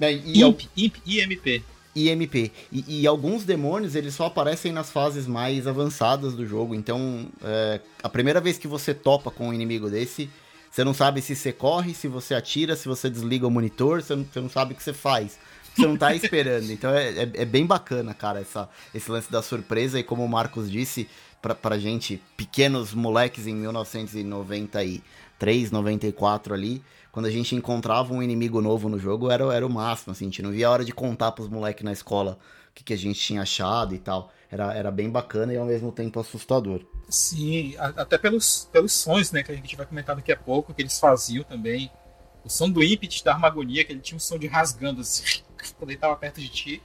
É, e Imp, Imp, IMP. IMP. E, e, alguns demônios eles só aparecem nas fases mais avançadas do jogo. Então, é, a primeira vez que você topa com um inimigo desse, você não sabe se você corre, se você atira, se você desliga o monitor, você não, você não sabe o que você faz você não tá esperando. Então é, é, é, bem bacana, cara, essa, esse lance da surpresa. E como o Marcos disse, pra, pra gente, pequenos moleques em 1993, 94 ali, quando a gente encontrava um inimigo novo no jogo, era, era o máximo, assim, a gente não via a hora de contar pros moleques na escola o que, que a gente tinha achado e tal. Era, era bem bacana e ao mesmo tempo assustador. Sim, até pelos, pelos sons, né, que a gente vai comentar daqui a pouco, que eles faziam também. O som do Impetus da Armagonia, que ele tinha um som de rasgando assim quando ele estava perto de ti.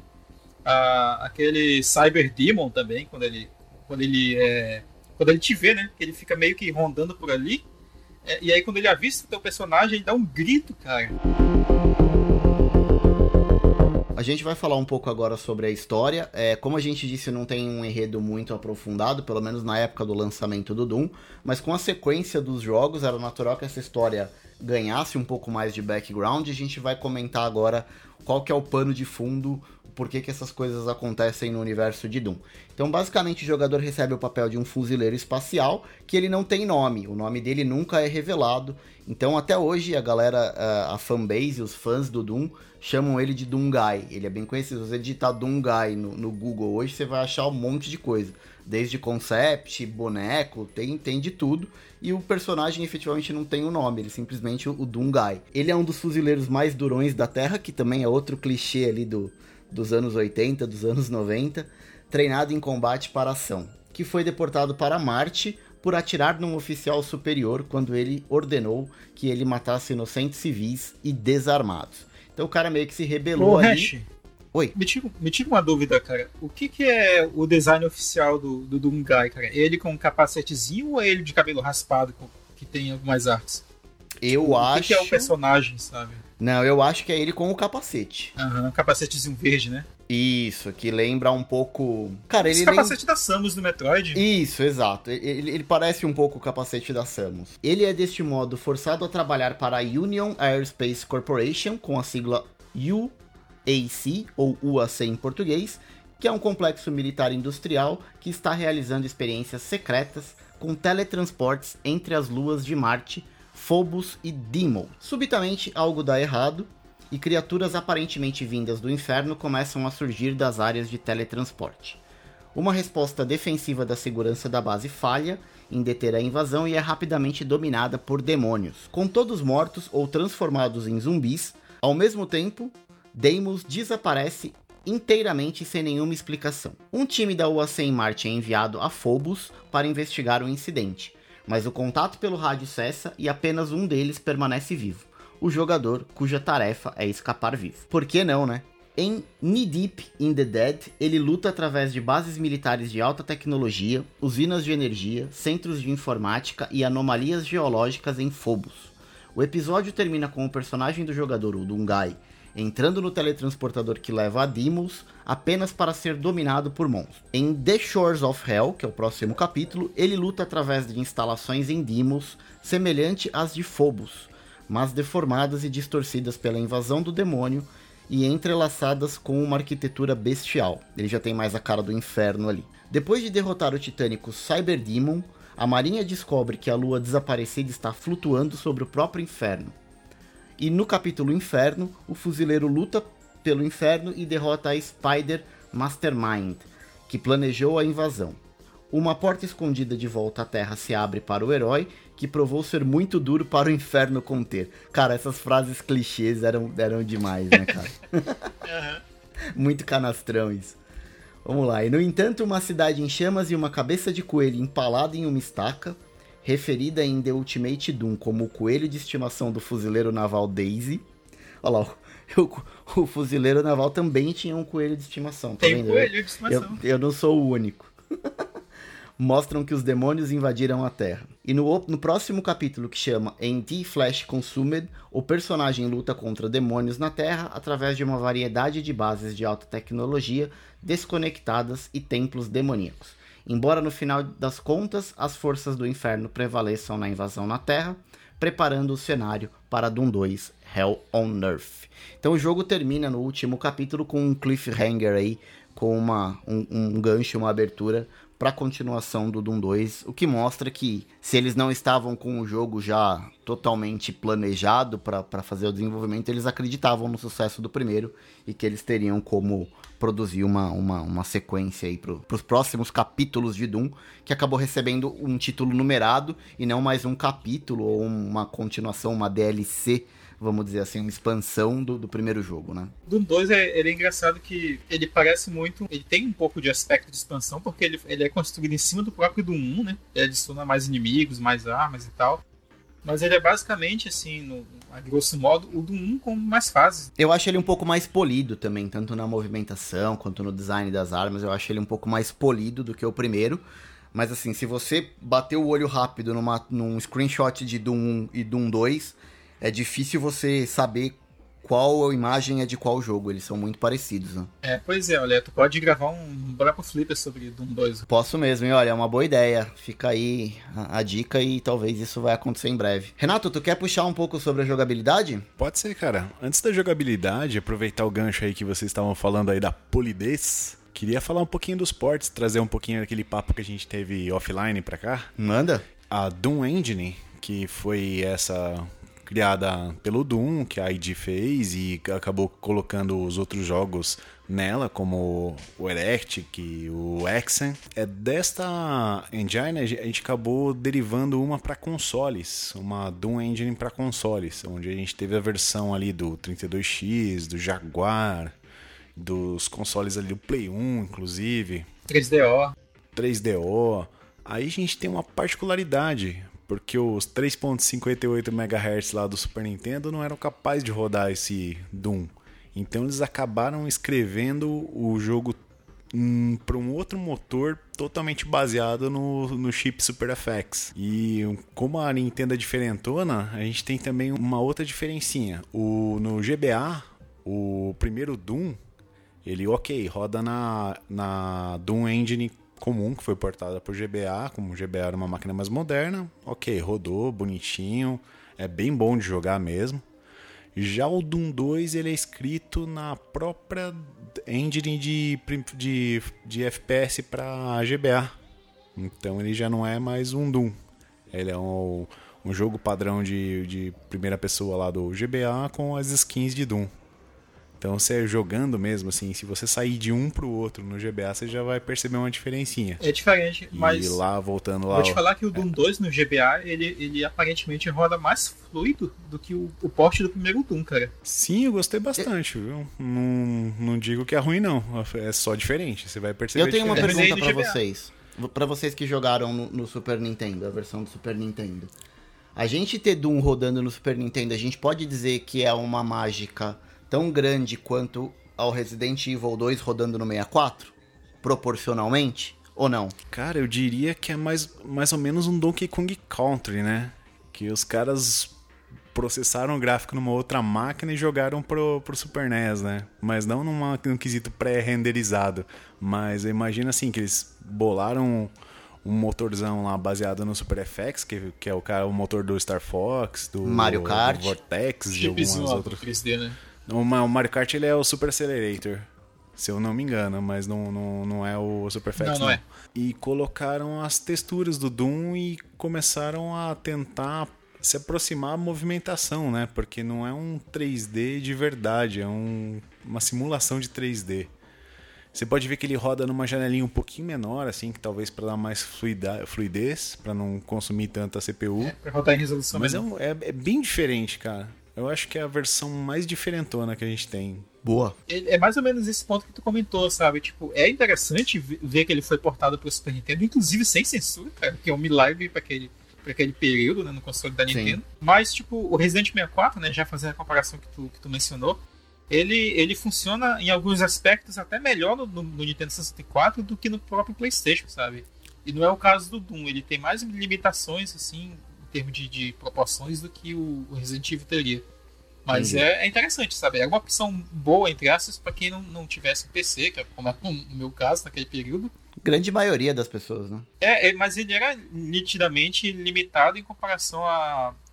Aquele Cyber Demon também, quando ele, quando ele é, quando ele te vê, né? Que ele fica meio que rondando por ali. É, e aí quando ele avista o teu personagem, ele dá um grito, cara. A gente vai falar um pouco agora sobre a história. É, como a gente disse, não tem um enredo muito aprofundado, pelo menos na época do lançamento do Doom, mas com a sequência dos jogos era natural que essa história ganhasse um pouco mais de background. A gente vai comentar agora qual que é o pano de fundo, por que, que essas coisas acontecem no universo de Doom. Então, basicamente, o jogador recebe o papel de um fuzileiro espacial que ele não tem nome, o nome dele nunca é revelado. Então, até hoje, a galera, a fanbase, os fãs do Doom, chamam ele de Doomguy. Ele é bem conhecido. Se você digitar Doomguy no, no Google hoje, você vai achar um monte de coisa. Desde concept, boneco, tem, tem de tudo. E o personagem efetivamente não tem o um nome, ele é simplesmente o Doomguy. Ele é um dos fuzileiros mais durões da Terra, que também é outro clichê ali do, dos anos 80, dos anos 90, treinado em combate para ação, que foi deportado para Marte por atirar num oficial superior quando ele ordenou que ele matasse inocentes civis e desarmados. Então o cara meio que se rebelou Ô, ali. Hash, Oi. me tira, me tira uma dúvida, cara. O que, que é o design oficial do, do Doomguy, cara? Ele com um capacetezinho ou é ele de cabelo raspado que tem algumas artes? Eu o acho. que, que é o personagem, sabe? Não, eu acho que é ele com o capacete. Aham, um capacetezinho verde, né? Isso, que lembra um pouco. Cara, ele Esse lembra. capacete da Samus do Metroid. Isso, exato. Ele, ele parece um pouco o capacete da Samus. Ele é deste modo forçado a trabalhar para a Union Aerospace Corporation, com a sigla UAC, ou UAC em português, que é um complexo militar industrial que está realizando experiências secretas com teletransportes entre as luas de Marte, Phobos e Deimos. Subitamente, algo dá errado e criaturas aparentemente vindas do inferno começam a surgir das áreas de teletransporte. Uma resposta defensiva da segurança da base falha em deter a invasão e é rapidamente dominada por demônios. Com todos mortos ou transformados em zumbis, ao mesmo tempo, Deimos desaparece inteiramente sem nenhuma explicação. Um time da UAC em Marte é enviado a Phobos para investigar o incidente, mas o contato pelo rádio cessa e apenas um deles permanece vivo, o jogador cuja tarefa é escapar vivo. Por que não, né? Em Knee Deep in the Dead, ele luta através de bases militares de alta tecnologia, usinas de energia, centros de informática e anomalias geológicas em Phobos. O episódio termina com o personagem do jogador, o Dungai, entrando no teletransportador que leva a Deimos apenas para ser dominado por monstros. Em The Shores of Hell, que é o próximo capítulo, ele luta através de instalações em Deimos semelhante às de Phobos, mas deformadas e distorcidas pela invasão do demônio e entrelaçadas com uma arquitetura bestial. Ele já tem mais a cara do inferno ali. Depois de derrotar o titânico Cyber Demon, a marinha descobre que a lua desaparecida está flutuando sobre o próprio inferno. E no capítulo Inferno, o fuzileiro luta pelo inferno e derrota a Spider Mastermind, que planejou a invasão. Uma porta escondida de volta à Terra se abre para o herói, que provou ser muito duro para o inferno conter. Cara, essas frases clichês eram, eram demais, né, cara? muito canastrão isso. Vamos lá. E no entanto, uma cidade em chamas e uma cabeça de coelho empalada em uma estaca, referida em The Ultimate Doom como o coelho de estimação do fuzileiro naval Daisy. Olha lá, o, o fuzileiro naval também tinha um coelho de estimação. Tá Tem vendo? coelho de Eu, estimação. eu não sou o único. Mostram que os demônios invadiram a Terra. E no, no próximo capítulo, que chama NT Flash Consumed, o personagem luta contra demônios na Terra através de uma variedade de bases de alta tecnologia desconectadas e templos demoníacos. Embora no final das contas as forças do inferno prevaleçam na invasão na Terra, preparando o cenário para Doom 2 Hell on Earth. Então o jogo termina no último capítulo com um cliffhanger aí, com uma, um, um gancho, uma abertura para a continuação do Doom 2, o que mostra que se eles não estavam com o jogo já totalmente planejado para fazer o desenvolvimento, eles acreditavam no sucesso do primeiro e que eles teriam como produzir uma, uma, uma sequência aí para os próximos capítulos de Doom, que acabou recebendo um título numerado e não mais um capítulo ou uma continuação, uma DLC, vamos dizer assim, uma expansão do, do primeiro jogo, né? Doom 2 é, ele é engraçado que ele parece muito. Ele tem um pouco de aspecto de expansão, porque ele, ele é construído em cima do próprio Doom 1, né? Ele adiciona mais inimigos, mais armas e tal. Mas ele é basicamente, assim, no, a grosso modo, o Doom 1 com mais fases. Eu acho ele um pouco mais polido também, tanto na movimentação quanto no design das armas. Eu acho ele um pouco mais polido do que o primeiro. Mas assim, se você bater o olho rápido numa, num screenshot de Doom 1 e Doom 2, é difícil você saber qual imagem é de qual jogo. Eles são muito parecidos, né? É, pois é, olha, tu pode gravar um Braco Flipper sobre Doom 2. Posso mesmo, e olha, é uma boa ideia. Fica aí a, a, dica e talvez isso vai acontecer em breve. Renato, tu quer puxar um pouco sobre a jogabilidade? Pode ser, cara. Antes da jogabilidade, aproveitar o gancho aí que vocês estavam falando aí da polidez. Queria falar um pouquinho dos ports, trazer um pouquinho daquele papo que a gente teve offline pra cá. Manda. A Doom Engine, que foi essa criada pelo Doom, que a ID fez e acabou colocando os outros jogos nela, como o Electric, o Exen. É desta engine a gente acabou derivando uma para consoles, uma Doom Engine para consoles, onde a gente teve a versão ali do 32X, do Jaguar, dos consoles ali do Play 1, inclusive. 3DO. 3DO. Aí a gente tem uma particularidade porque os 3.58 MHz lá do Super Nintendo não eram capazes de rodar esse Doom. Então eles acabaram escrevendo o jogo hum, para um outro motor totalmente baseado no, no chip Super FX. E como a Nintendo é diferentona, a gente tem também uma outra diferencinha. O, no GBA, o primeiro Doom, ele ok, roda na, na Doom Engine comum que foi portada por GBA, como o GBA era uma máquina mais moderna, ok, rodou, bonitinho, é bem bom de jogar mesmo. Já o Doom 2 ele é escrito na própria engine de, de, de FPS para GBA, então ele já não é mais um Doom, ele é um, um jogo padrão de, de primeira pessoa lá do GBA com as skins de Doom. Então, você jogando mesmo, assim, se você sair de um pro outro no GBA, você já vai perceber uma diferencinha. É diferente, mas. E lá, voltando lá. Vou te falar que o Doom é. 2 no GBA, ele, ele aparentemente roda mais fluido do que o, o porte do primeiro Doom, cara. Sim, eu gostei bastante, viu? Não, não digo que é ruim, não. É só diferente. Você vai perceber. Eu tenho uma pergunta para vocês. para vocês que jogaram no, no Super Nintendo, a versão do Super Nintendo. A gente ter Doom rodando no Super Nintendo, a gente pode dizer que é uma mágica tão grande quanto ao Resident Evil 2 rodando no 64? Proporcionalmente? Ou não? Cara, eu diria que é mais, mais ou menos um Donkey Kong Country, né? Que os caras processaram o gráfico numa outra máquina e jogaram pro, pro Super NES, né? Mas não numa, num quesito pré-renderizado. Mas imagina assim, que eles bolaram um motorzão lá baseado no Super FX, que, que é o, cara, o motor do Star Fox, do Mario Kart, do Vortex e algumas outras. 3D, né? O Mario Kart ele é o Super Accelerator, se eu não me engano, mas não, não, não é o Super FX. Não, não, não. É. E colocaram as texturas do Doom e começaram a tentar se aproximar a movimentação, né? Porque não é um 3D de verdade, é um, uma simulação de 3D. Você pode ver que ele roda numa janelinha um pouquinho menor, assim, que talvez para dar mais fluida, fluidez, para não consumir tanta CPU. É, pra rodar em resolução Mas é, um, é, é, bem diferente, cara. Eu acho que é a versão mais diferentona que a gente tem. Boa. É mais ou menos esse ponto que tu comentou, sabe? Tipo, é interessante ver que ele foi portado pro Super Nintendo, inclusive sem censura, cara, que é um milagre para aquele para aquele período né, no console da Nintendo. Sim. Mas, tipo, o Resident 64, né, já fazendo a comparação que tu, que tu mencionou, ele, ele funciona em alguns aspectos até melhor no, no, no, Nintendo 64 do que no próprio PlayStation, sabe? E não é o caso do Doom, ele tem mais limitações, assim, termos de, de proporções do que o, o Resident Evil teria. Mas é, é, interessante, sabe? É uma opção boa, entre aspas, para quem não, não tivesse um PC, que é como é no meu caso, naquele período. Grande maioria das pessoas, né? É, é mas ele era nitidamente limitado em comparação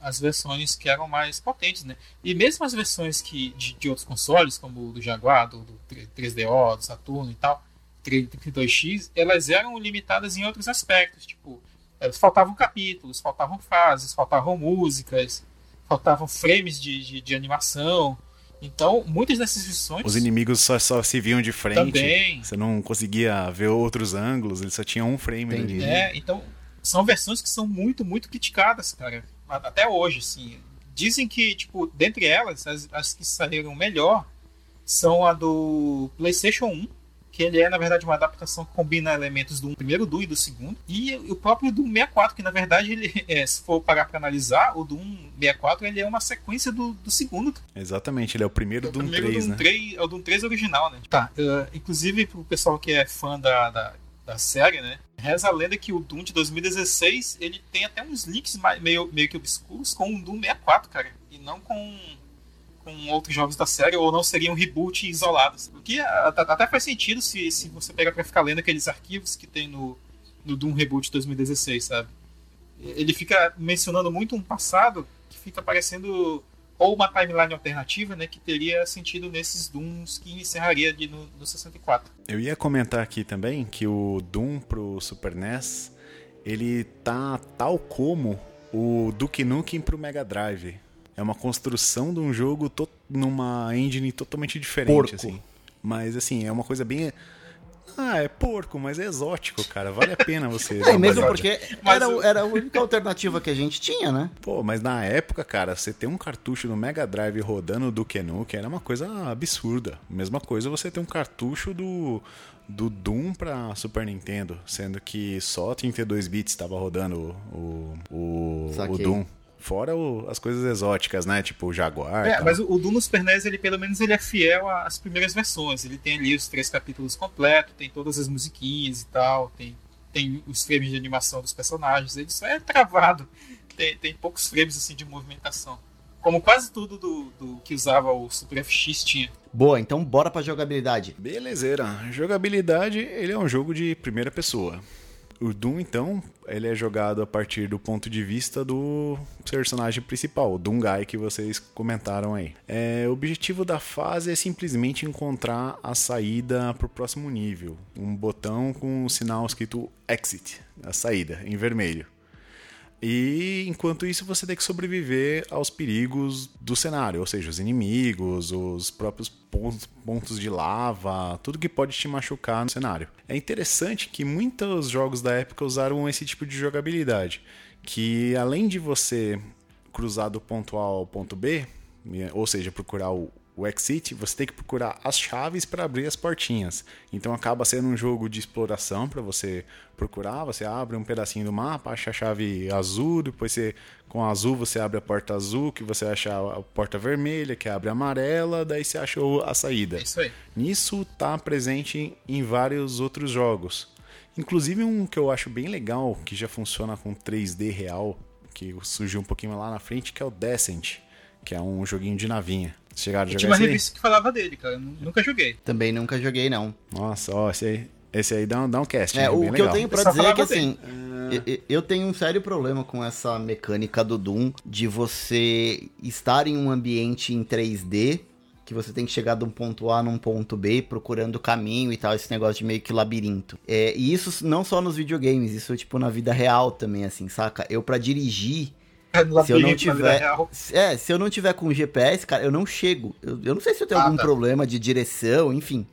às versões que eram mais potentes, né? E mesmo as versões que, de, de outros consoles, como o do Jaguar, do, do 3DO, do Saturno e tal, 32X, elas eram limitadas em outros aspectos, tipo faltavam capítulos, faltavam frases, faltavam músicas, faltavam frames de, de, de animação. Então, muitas dessas versões. Os inimigos só, só se viam de frente. Também. Você não conseguia ver outros ângulos, eles só tinham um frame ali. É, então, são versões que são muito, muito criticadas, cara. Até hoje, assim. Dizem que, tipo, dentre elas, as, as que saíram melhor são a do PlayStation 1 que ele é, na verdade, uma adaptação que combina elementos do primeiro Doom e do segundo. E o próprio Doom 64, que na verdade, ele, é, se for parar para analisar, o Doom 64 ele é uma sequência do, do segundo. Exatamente, ele é o primeiro é o Doom primeiro 3, Doom né? 3, é o Doom 3 original, né? Tá, uh, inclusive pro pessoal que é fã da, da, da, série, né? Reza a lenda que o Doom de 2016, ele tem até uns links meio, meio que obscuros com o Doom 64, cara. E não com com outros jogos da série, ou não seriam reboot isolados. O que até faz sentido se, se você pegar pra ficar lendo aqueles arquivos que tem no, no Doom Reboot 2016, sabe? Ele fica mencionando muito um passado que fica parecendo ou uma timeline alternativa, né, que teria sentido nesses Dooms que encerraria de, no, no 64. Eu ia comentar aqui também que o Doom pro Super NES, ele tá tal como o Duke Nukem pro Mega Drive. É uma construção de um jogo numa engine totalmente diferente, Porco. assim. Mas assim, é uma coisa bem ah, é porco, mas é exótico, cara. Vale a pena você. é, mesmo porque era, era a única alternativa que a gente tinha, né? Pô, mas na época, cara, você ter um cartucho no Mega Drive rodando do Nukem era uma coisa absurda. Mesma coisa você ter um cartucho do, do Doom pra Super Nintendo, sendo que só 32 bits estava rodando o, o, o Doom. Fora o, as coisas exóticas, né? Tipo o Jaguar. É, mas o, o Doom no Super NES, ele pelo menos ele é fiel às primeiras versões. Ele tem ali os três capítulos completos, tem todas as musiquinhas e tal, tem, tem os frames de animação dos personagens. Ele só é travado. Tem, tem poucos frames assim de movimentação. Como quase tudo do, do que usava o Super FX tinha. Boa, então bora pra jogabilidade. Belezeira. Jogabilidade, ele é um jogo de primeira pessoa. O Doom, então, ele é jogado a partir do ponto de vista do personagem principal, o Doomguy que vocês comentaram aí. É, o objetivo da fase é simplesmente encontrar a saída para o próximo nível. Um botão com um sinal escrito Exit, a saída, em vermelho. E enquanto isso você tem que sobreviver aos perigos do cenário, ou seja, os inimigos, os próprios pontos de lava, tudo que pode te machucar no cenário. É interessante que muitos jogos da época usaram esse tipo de jogabilidade, que além de você cruzar do ponto A ao ponto B, ou seja, procurar o o Exit, você tem que procurar as chaves para abrir as portinhas. Então acaba sendo um jogo de exploração para você procurar. Você abre um pedacinho do mapa, acha a chave azul, depois você com a azul você abre a porta azul, que você acha a porta vermelha, que abre a amarela, daí você achou a saída. É isso aí. Nisso tá presente em vários outros jogos. Inclusive um que eu acho bem legal, que já funciona com 3D real, que surgiu um pouquinho lá na frente, que é o Descent, que é um joguinho de navinha. Chegaram a jogar Tinha uma revista que falava dele, cara. Nunca joguei. Também nunca joguei, não. Nossa, ó, esse aí, esse aí dá, um, dá um cast. É, o que legal. eu tenho pra dizer é que assim. Eu, eu tenho um sério problema com essa mecânica do Doom de você estar em um ambiente em 3D que você tem que chegar de um ponto A num ponto B, procurando caminho e tal, esse negócio de meio que labirinto. É, e isso não só nos videogames, isso tipo na vida real também, assim, saca? Eu para dirigir, se eu não tiver. É, se eu não tiver com GPS, cara, eu não chego. Eu, eu não sei se eu tenho ah, algum tá. problema de direção, enfim.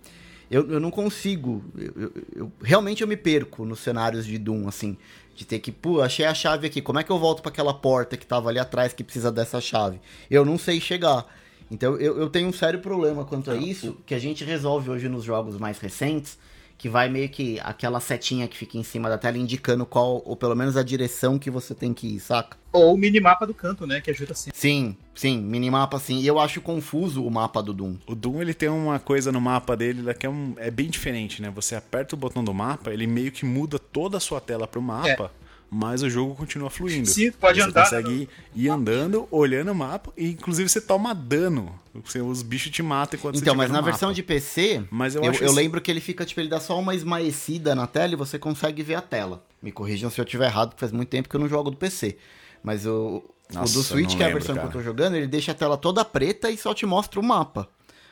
Eu, eu não consigo. Eu, eu, realmente eu me perco nos cenários de Doom, assim. De ter que, pô, achei a chave aqui. Como é que eu volto para aquela porta que tava ali atrás que precisa dessa chave? Eu não sei chegar. Então eu, eu tenho um sério problema quanto a isso, que a gente resolve hoje nos jogos mais recentes que vai meio que aquela setinha que fica em cima da tela indicando qual, ou pelo menos a direção que você tem que ir, saca? Ou o minimapa do canto, né? Que ajuda sempre. Sim, sim, minimapa sim. E eu acho confuso o mapa do Doom. O Doom ele tem uma coisa no mapa dele que é, um, é bem diferente, né? Você aperta o botão do mapa, ele meio que muda toda a sua tela pro mapa. É mas o jogo continua fluindo. Sim, pode você andar. Você consegue ir, ir andando, olhando o mapa, e inclusive você toma dano. Os bichos te matam enquanto então, você mas na mapa. versão de PC, mas eu, eu, eu lembro que ele fica, tipo, ele dá só uma esmaecida na tela e você consegue ver a tela. Me corrijam se eu estiver errado, porque faz muito tempo que eu não jogo do PC. Mas o, Nossa, o do Switch, que é a versão cara. que eu tô jogando, ele deixa a tela toda preta e só te mostra o mapa.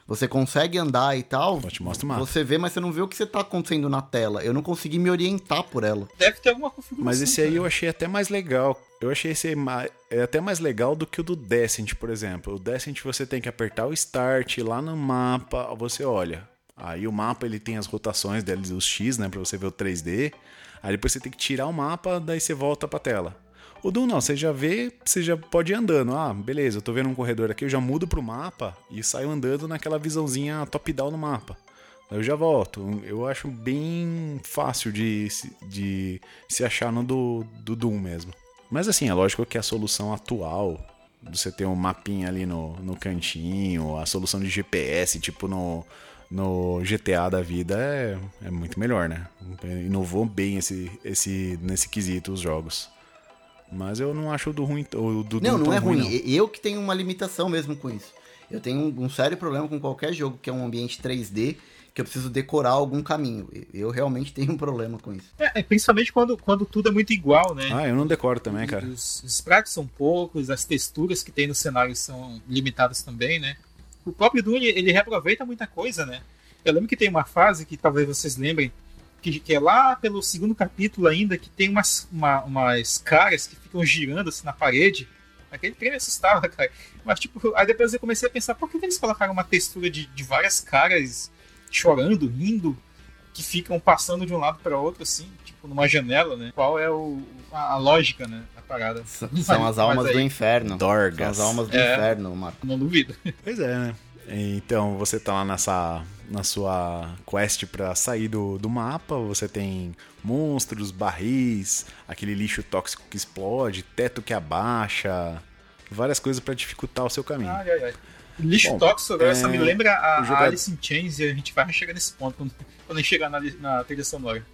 Você consegue andar e tal. Eu te mostro o mapa. Você vê, mas você não vê o que você tá acontecendo na tela. Eu não consegui me orientar por ela. Deve ter alguma configuração. Mas esse aí eu achei até mais legal. Eu achei esse mais, é até mais legal do que o do Descent, por exemplo. O Descent você tem que apertar o Start lá no mapa, você olha. Aí o mapa ele tem as rotações dele, os X, né, para você ver o 3D. Aí depois você tem que tirar o mapa, daí você volta pra tela. O Doom não, você já vê, você já pode ir andando. Ah, beleza, eu tô vendo um corredor aqui, eu já mudo pro mapa e saio andando naquela visãozinha top-down no mapa. Eu já volto. Eu acho bem fácil de, de se achar no do, do Doom mesmo. Mas assim, é lógico que a solução atual, você ter um mapinha ali no, no cantinho, a solução de GPS, tipo no, no GTA da vida, é, é muito melhor, né? Inovou bem esse, esse, nesse quesito os jogos. Mas eu não acho o do ruim. O do não, não é ruim. Não. Eu que tenho uma limitação mesmo com isso. Eu tenho um, um sério problema com qualquer jogo que é um ambiente 3D que eu preciso decorar algum caminho. Eu realmente tenho um problema com isso. É, é, principalmente quando, quando tudo é muito igual, né? Ah, eu não decoro também, cara. Os, os sprites são poucos, as texturas que tem no cenário são limitadas também, né? O próprio Dune, ele reaproveita muita coisa, né? Eu lembro que tem uma fase que talvez vocês lembrem, que, que é lá pelo segundo capítulo ainda, que tem umas, uma, umas caras que ficam girando assim na parede. Aquele trem me assustava, cara. Mas, tipo, aí depois eu comecei a pensar, por que eles colocaram uma textura de, de várias caras chorando, rindo, que ficam passando de um lado para outro, assim, tipo numa janela, né? Qual é o, a, a lógica, né? Da parada. São, são as almas do inferno. Dorgas. São as almas do é, inferno, Marco. Não duvido. Pois é, né? Então, você tá lá nessa na sua quest para sair do, do mapa, você tem monstros, barris, aquele lixo tóxico que explode, teto que abaixa, várias coisas para dificultar o seu caminho. Ai, ai, ai. Lixo Bom, tóxico, agora é... só me lembra a, jogador... a Alice in Chains e a gente vai chegar nesse ponto quando, quando a gente chegar na, na trilha sonora.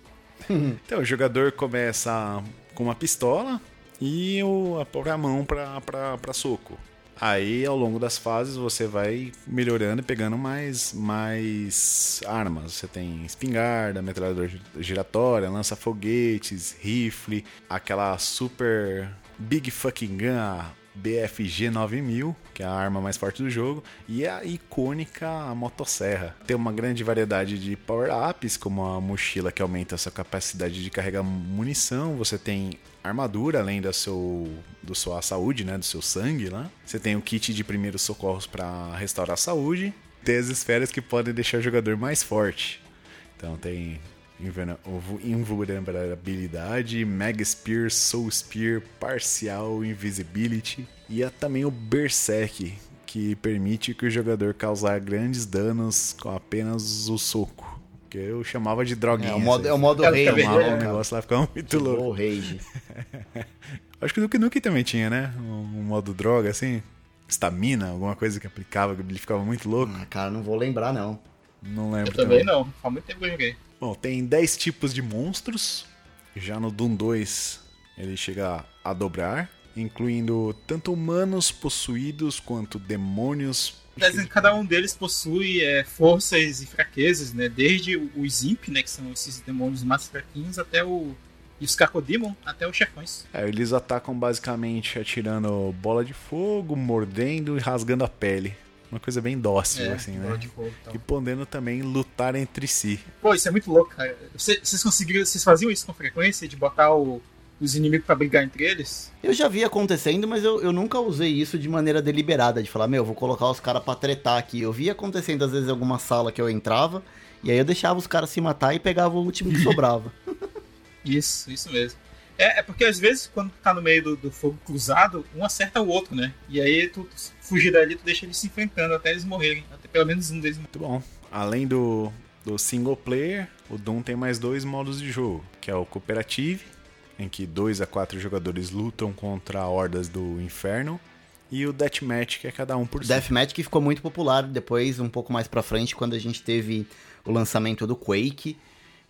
então, o jogador começa com uma pistola e o, a, a mão para soco. Aí, ao longo das fases, você vai melhorando e pegando mais, mais armas. Você tem espingarda, metralhadora giratória, lança-foguetes, rifle, aquela super Big Fucking Gun, BFG 9000, que é a arma mais forte do jogo, e a icônica motosserra. Tem uma grande variedade de power-ups, como a mochila que aumenta a sua capacidade de carregar munição, você tem armadura além da seu do sua saúde, né, do seu sangue lá. Você tem o kit de primeiros socorros para restaurar a saúde, tem as esferas que podem deixar o jogador mais forte. Então tem invulnerabilidade, Mega Spear, Soul Spear, Parcial Invisibility e há também o Berserk, que permite que o jogador causar grandes danos com apenas o soco. Que eu chamava de droguinha. É o modo, é o modo rei, né? O negócio lá ficava muito louco. O rage. Acho que o Duke Nukem também tinha, né? Um, um modo droga, assim. Estamina, alguma coisa que aplicava, que ele ficava muito louco. Ah, cara, não vou lembrar, não. Não lembro. Eu também, também. não. Faz muito tempo que eu joguei. Bom, tem 10 tipos de monstros. Já no Doom 2 ele chega a dobrar, incluindo tanto humanos possuídos quanto demônios. Cada um deles possui é, forças e fraquezas, né? Desde os Imp, né, que são esses demônios mais fraquinhos, até o e os Cacodemon até os chefões. É, eles atacam basicamente atirando bola de fogo, mordendo e rasgando a pele. Uma coisa bem dócil, é, assim, né? Fogo, então. E podendo também lutar entre si. Pô, isso é muito louco, cara. Vocês conseguiram. Vocês faziam isso com frequência? De botar o, os inimigos para brigar entre eles? Eu já vi acontecendo, mas eu, eu nunca usei isso de maneira deliberada, de falar, meu, vou colocar os caras pra tretar aqui. Eu vi acontecendo às vezes em alguma sala que eu entrava, e aí eu deixava os caras se matar e pegava o último que sobrava. isso, isso mesmo. É, é porque às vezes, quando tu tá no meio do, do, fogo cruzado, um acerta o outro, né? E aí tu fugir dali, tu deixa eles se enfrentando até eles morrerem. Até pelo menos um deles Muito bom. Além do, do single player, o Doom tem mais dois modos de jogo, que é o Cooperative, em que dois a quatro jogadores lutam contra hordas do inferno, e o Deathmatch, que é cada um por si. Deathmatch que ficou muito popular depois, um pouco mais pra frente, quando a gente teve o lançamento do Quake,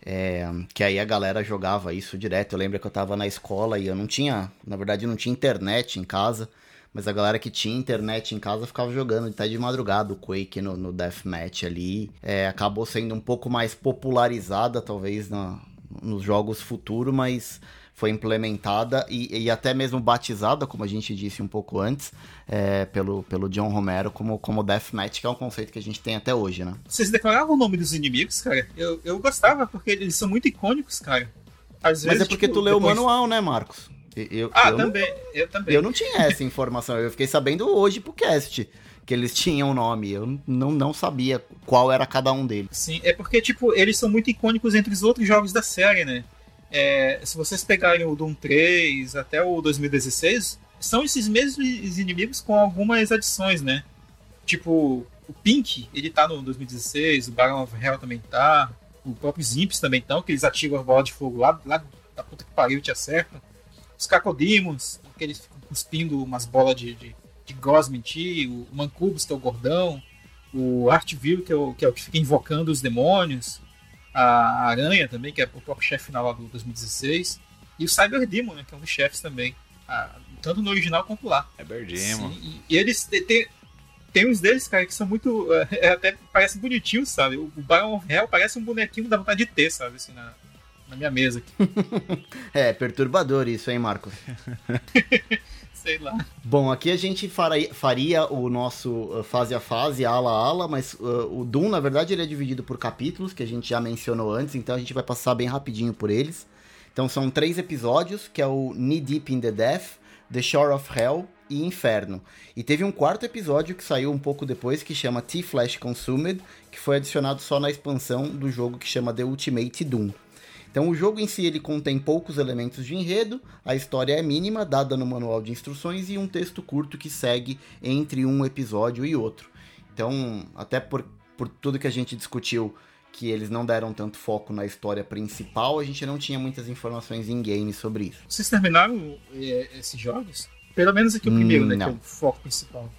é, que aí a galera jogava isso direto. Eu lembro que eu tava na escola e eu não tinha, na verdade, não tinha internet em casa. Mas a galera que tinha internet em casa ficava jogando até de madrugada o Quake no, no Deathmatch ali. É, acabou sendo um pouco mais popularizada, talvez, na, nos jogos futuros, mas foi implementada e, e, até mesmo batizada, como a gente disse um pouco antes, é, pelo, pelo John Romero como, como Deathmatch, que é um conceito que a gente tem até hoje, né? Vocês declaravam o nome dos inimigos, cara? Eu, eu gostava, porque eles são muito icônicos, cara. Às vezes, Mas é porque tipo, tu leu depois... o manual, né, Marcos? Eu, ah, eu também, não, eu também. Eu não tinha essa informação, eu fiquei sabendo hoje pro cast que eles tinham nome. Eu não, não sabia qual era cada um deles. Sim, é porque, tipo, eles são muito icônicos entre os outros jogos da série, né? É, se vocês pegarem o Doom 3 até o 2016, são esses mesmos inimigos com algumas adições, né? Tipo, o Pink, ele tá no 2016, o Baron of Hell também tá, o próprio Zimps também estão, que eles ativam as bolas de fogo lá, lá da puta que pariu te acertam. Os Cacodemons, que eles ficam cuspindo umas bolas de, de, de Gosmin o Mancubus, que é o gordão, o Artville, que, é o, que é o que fica invocando os demônios, a Aranha também, que é o próprio chefe final lá do 2016, e o Cyber Demon, né, que é um dos chefes também, tanto no original quanto lá. Cyber Demon. Sim, e, e eles têm, tem uns deles, cara, que são muito. É, até parece bonitinho, sabe? O Baron Hell parece um bonequinho da vontade de ter, sabe? Assim, na, na minha mesa aqui. é, perturbador isso, hein, Marcos? Sei lá. Bom, aqui a gente faria, o nosso uh, fase a fase, ala a ala, mas uh, o Doom, na verdade, ele é dividido por capítulos, que a gente já mencionou antes, então a gente vai passar bem rapidinho por eles. Então são três episódios, que é o Knee Deep in the Death, The Shore of Hell e Inferno. E teve um quarto episódio que saiu um pouco depois, que chama T-Flash Consumed, que foi adicionado só na expansão do jogo que chama The Ultimate Doom. Então o jogo em si ele contém poucos elementos de enredo, a história é mínima, dada no manual de instruções e um texto curto que segue entre um episódio e outro. Então, até por, por tudo que a gente discutiu, que eles não deram tanto foco na história principal, a gente não tinha muitas informações em game sobre isso. Vocês terminaram é, esses jogos? Pelo menos aqui o primeiro, hum, né? Que é o foco principal.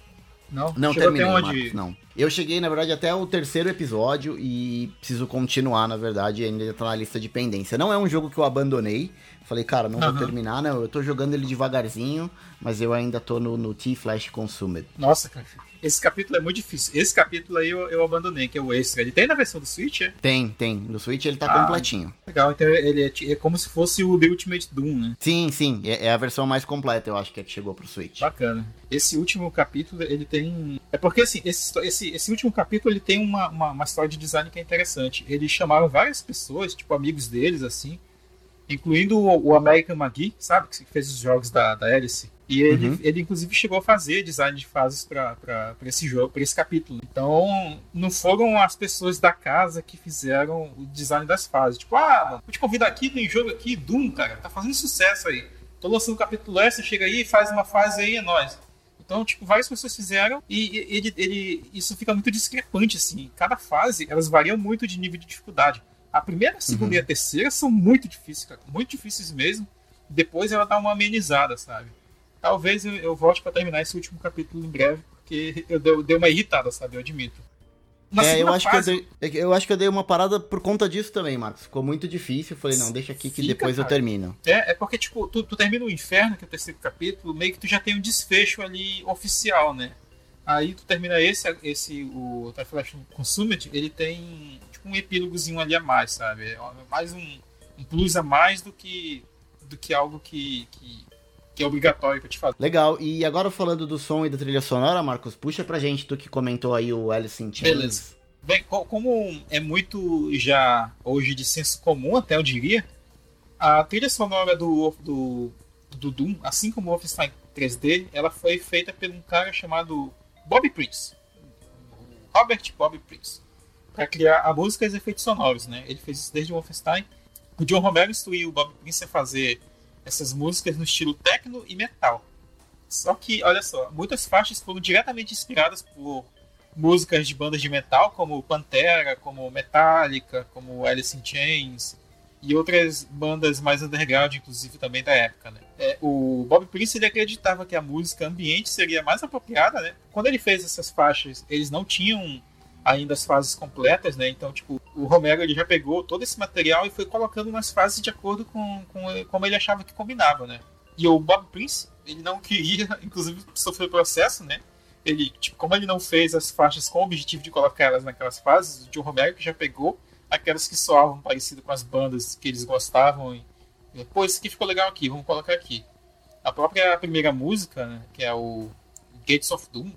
Não? Não Chegou terminei, onde... Marcos, não. Eu cheguei, na verdade, até o terceiro episódio e preciso continuar, na verdade, ainda tá na lista de pendência. Não é um jogo que eu abandonei. Falei, cara, não uhum. vou terminar, não. Eu tô jogando ele devagarzinho, mas eu ainda tô no, no T-Flash Consumed. Nossa, cara. Esse capítulo é muito difícil. Esse capítulo aí eu, eu abandonei, que é o extra. Ele tem na versão do Switch, é? Tem, tem. No Switch ele tá ah, completinho. Legal, então ele é, é, como se fosse o The Ultimate Doom, né? Sim, sim. É, é, a versão mais completa, eu acho que é que chegou pro Switch. Bacana. Esse último capítulo, ele tem. É porque assim, esse, esse, esse último capítulo ele tem uma, uma, uma história de design que é interessante. Eles chamaram várias pessoas, tipo amigos deles, assim, incluindo o, o American McGee, sabe? Que fez os jogos da, da Alice. E ele, uhum. ele inclusive chegou a fazer design de fases para esse jogo, para esse capítulo. Então, não foram as pessoas da casa que fizeram o design das fases. Tipo, ah, mano, vou te convidar aqui, tem jogo aqui, Doom, cara, tá fazendo sucesso aí. Tô lançando o capítulo S, chega aí, faz uma fase aí, é nóis. Então, tipo, várias pessoas fizeram e ele, ele, isso fica muito discrepante, assim. Cada fase, elas variam muito de nível de dificuldade. A primeira, a segunda uhum. e a terceira são muito difíceis, cara. Muito difíceis mesmo. Depois ela dá uma amenizada, sabe? Talvez eu, eu volte para terminar esse último capítulo em breve, porque eu dei, eu dei uma irritada, sabe? Eu admito. Na é, eu acho, fase... que eu, dei, eu acho que eu dei uma parada por conta disso também, Marcos. Ficou muito difícil. Falei, não, deixa aqui que Fica, depois cara. eu termino. É, é porque, tipo, tu, tu termina o Inferno, que é o terceiro capítulo, meio que tu já tem um desfecho ali oficial, né? Aí tu termina esse, esse o Time Flash Consumed, ele tem um epílogozinho ali a mais, sabe? É mais um, um plus a mais do que, do que algo que, que que é obrigatório pra te fazer. Legal, e agora falando do som e da trilha sonora, Marcos, puxa pra gente, tu que comentou aí o Alice in Chains. Beleza. Bem, como é muito já hoje de senso comum, até eu diria, a trilha sonora do, do, do Doom, assim como o Wolfenstein 3D, ela foi feita por um cara chamado Bob Prince. Robert Bob Prince. Para criar a música e os efeitos sonoros, né? Ele fez isso desde o Wolfenstein. O John Romero instruiu o Bob Prince a fazer essas músicas no estilo techno e metal. Só que, olha só, muitas faixas foram diretamente inspiradas por músicas de bandas de metal, como Pantera, como Metallica, como Alice in Chains e outras bandas mais underground, inclusive também da época. Né? É, o Bob Prince ele acreditava que a música ambiente seria mais apropriada. Né? Quando ele fez essas faixas, eles não tinham ainda as fases completas, né? Então, tipo, o Romero ele já pegou todo esse material e foi colocando nas fases de acordo com, com como ele achava que combinava, né? E o Bob Prince, ele não queria, inclusive sofreu processo, né? Ele, tipo, como ele não fez as faixas com o objetivo de colocar elas naquelas fases, o John Romero que já pegou aquelas que soavam parecido com as bandas que eles gostavam e, e pô, isso aqui ficou legal aqui, vamos colocar aqui. A própria primeira música, né, que é o Gates of Doom,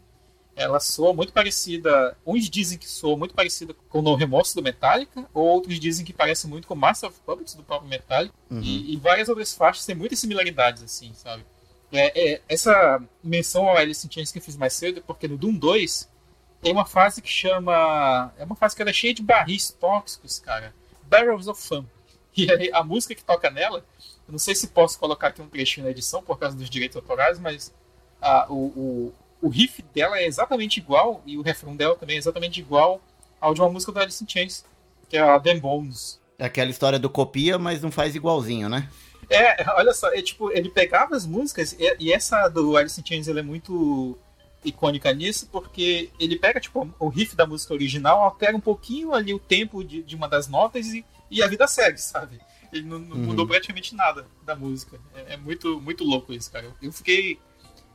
ela soa muito parecida. Uns dizem que soa muito parecida com o No Remorso do Metallica, ou outros dizem que parece muito com Master of Puppets do próprio Metallica. Uhum. E, e, várias outras faixas têm muitas similaridades, assim, sabe? É, é, essa menção ao Alice in Chains que eu fiz mais cedo, porque no Doom 2 tem uma fase que chama. É uma fase que era cheia de barris tóxicos, cara. Barrels of Fun. E aí, a música que toca nela, eu não sei se posso colocar aqui um trechinho na edição por causa dos direitos autorais, mas a, o, o o riff dela é exatamente igual e o refrão dela também é exatamente igual ao de uma música da Alice in Chains, que é a The Bones. É aquela história do copia, mas não faz igualzinho, né? É, olha só, é, tipo, ele pegava as músicas e, e essa do Alice in Chains é muito icônica nisso, porque ele pega tipo, o riff da música original, altera um pouquinho ali o tempo de, de uma das notas e, e a vida segue, sabe? Ele não, não uhum. mudou praticamente nada da música. É, é, muito, muito louco isso, cara. Eu fiquei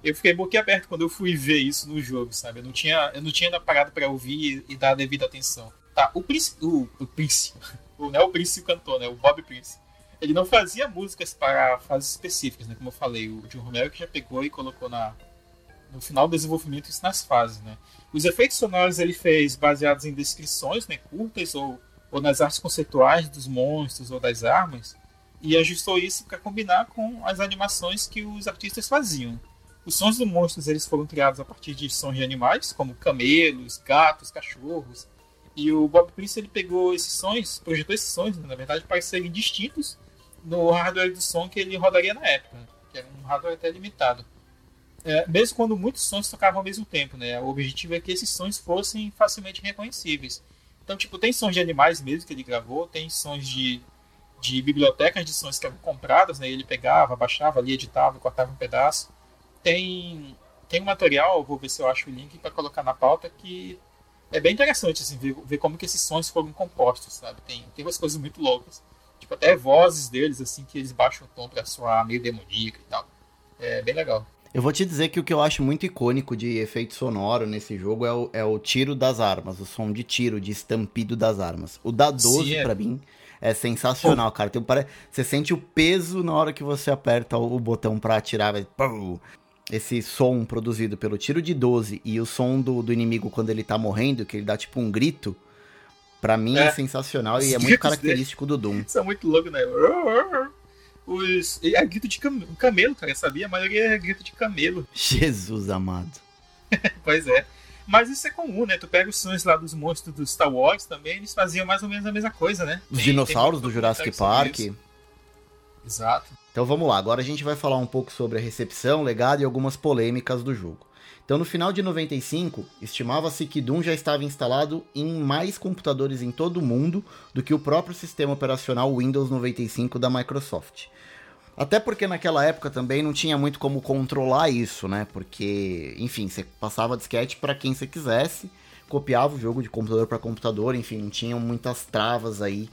eu fiquei boquiaberto quando eu fui ver isso no jogo, sabe? Eu não tinha, eu não tinha parado para ouvir e, e, dar a devida atenção. Tá, o Prince, o, o Prince, o, não é o Prince o cantor, né? O Bob Prince. Ele não fazia músicas para fases específicas, né? Como eu falei, o John Romero que já pegou e colocou na, no final do desenvolvimento isso nas fases, né? Os efeitos sonoros ele fez baseados em descrições, né? Curtas ou, ou nas artes conceituais dos monstros ou das armas e ajustou isso para combinar com as animações que os artistas faziam. Os sons dos monstros eles foram criados a partir de sons de animais, como camelos, gatos, cachorros. E o Bob Prince ele pegou esses sons, projetou esses sons, né, na verdade, para serem distintos no hardware de som que ele rodaria na época, que era um hardware até limitado. É, mesmo quando muitos sons tocavam ao mesmo tempo, né? O objetivo é que esses sons fossem facilmente reconhecíveis. Então, tipo, tem sons de animais mesmo que ele gravou, tem sons de de bibliotecas de sons que eram compradas, né? Ele pegava, baixava ali, editava, cortava um pedaço. Tem tem um material, vou ver se eu acho o link para colocar na pauta que é bem interessante assim ver, ver, como que esses sons foram compostos, sabe? Tem tem umas coisas muito loucas, tipo até vozes deles assim que eles baixam o tom para soar meio demoníaco e tal. É bem legal. Eu vou te dizer que o que eu acho muito icônico de efeito sonoro nesse jogo é o, é o tiro das armas, o som de tiro, de estampido das armas. O da 12, é. para mim, é sensacional, cara. Tem, você sente o peso na hora que você aperta o botão pra atirar. Esse som produzido pelo tiro de 12 e o som do, do inimigo quando ele tá morrendo, que ele dá tipo um grito, pra mim é, é sensacional e é muito característico do Doom. Isso é muito louco, né? Os, é grito de camelo, cara, sabia? A maioria é grito de camelo. Jesus amado. pois é. Mas isso é comum, né? Tu pega os sons lá dos monstros do Star Wars também, eles faziam mais ou menos a mesma coisa, né? Os tem, dinossauros tem do Jurassic Park. Exato. Então vamos lá, agora a gente vai falar um pouco sobre a recepção, legado e algumas polêmicas do jogo. Então no final de 95, estimava-se que Doom já estava instalado em mais computadores em todo o mundo do que o próprio sistema operacional Windows 95 da Microsoft. Até porque naquela época também não tinha muito como controlar isso, né? Porque, enfim, você passava disquete para quem você quisesse, copiava o jogo de computador para computador, enfim, não tinham muitas travas aí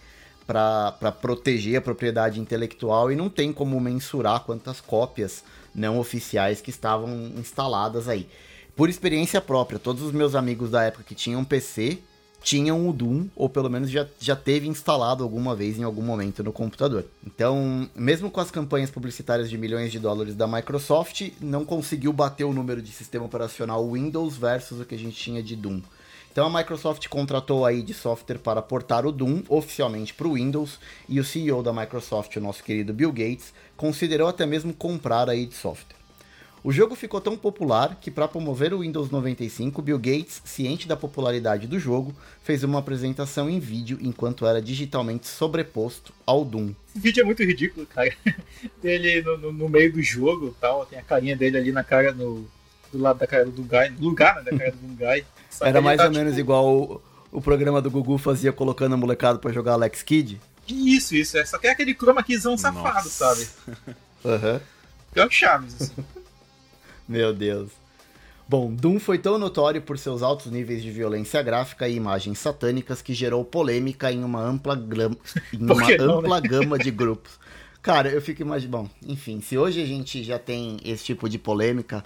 para proteger a propriedade intelectual e não tem como mensurar quantas cópias não oficiais que estavam instaladas aí. Por experiência própria, todos os meus amigos da época que tinham PC tinham o Doom, ou pelo menos já, já teve instalado alguma vez em algum momento no computador. Então, mesmo com as campanhas publicitárias de milhões de dólares da Microsoft, não conseguiu bater o número de sistema operacional Windows versus o que a gente tinha de Doom. Então a Microsoft contratou aí de software para portar o Doom oficialmente para o Windows e o CEO da Microsoft, o nosso querido Bill Gates, considerou até mesmo comprar aí de software. O jogo ficou tão popular que, para promover o Windows 95, Bill Gates, ciente da popularidade do jogo, fez uma apresentação em vídeo enquanto era digitalmente sobreposto ao Doom. Esse vídeo é muito ridículo, cara. Ele no, no, no, meio do jogo tal, tem a carinha dele ali na cara, no, do lado da cara do Guy, lugar né, da cara do Guy. Era mais tá, ou menos tipo... igual o, o, programa do Gugu fazia colocando a molecada para jogar Alex Kidd. Isso, isso. É, só que é aquele chroma keyzão safado, sabe? Aham. Uhum. Pior que Chaves, assim. Meu Deus. Bom, Doom foi tão notório por seus altos níveis de violência gráfica e imagens satânicas que gerou polêmica em uma ampla, em uma não, ampla né? gama de grupos. Cara, eu fico imaginando. Bom, enfim, se hoje a gente já tem esse tipo de polêmica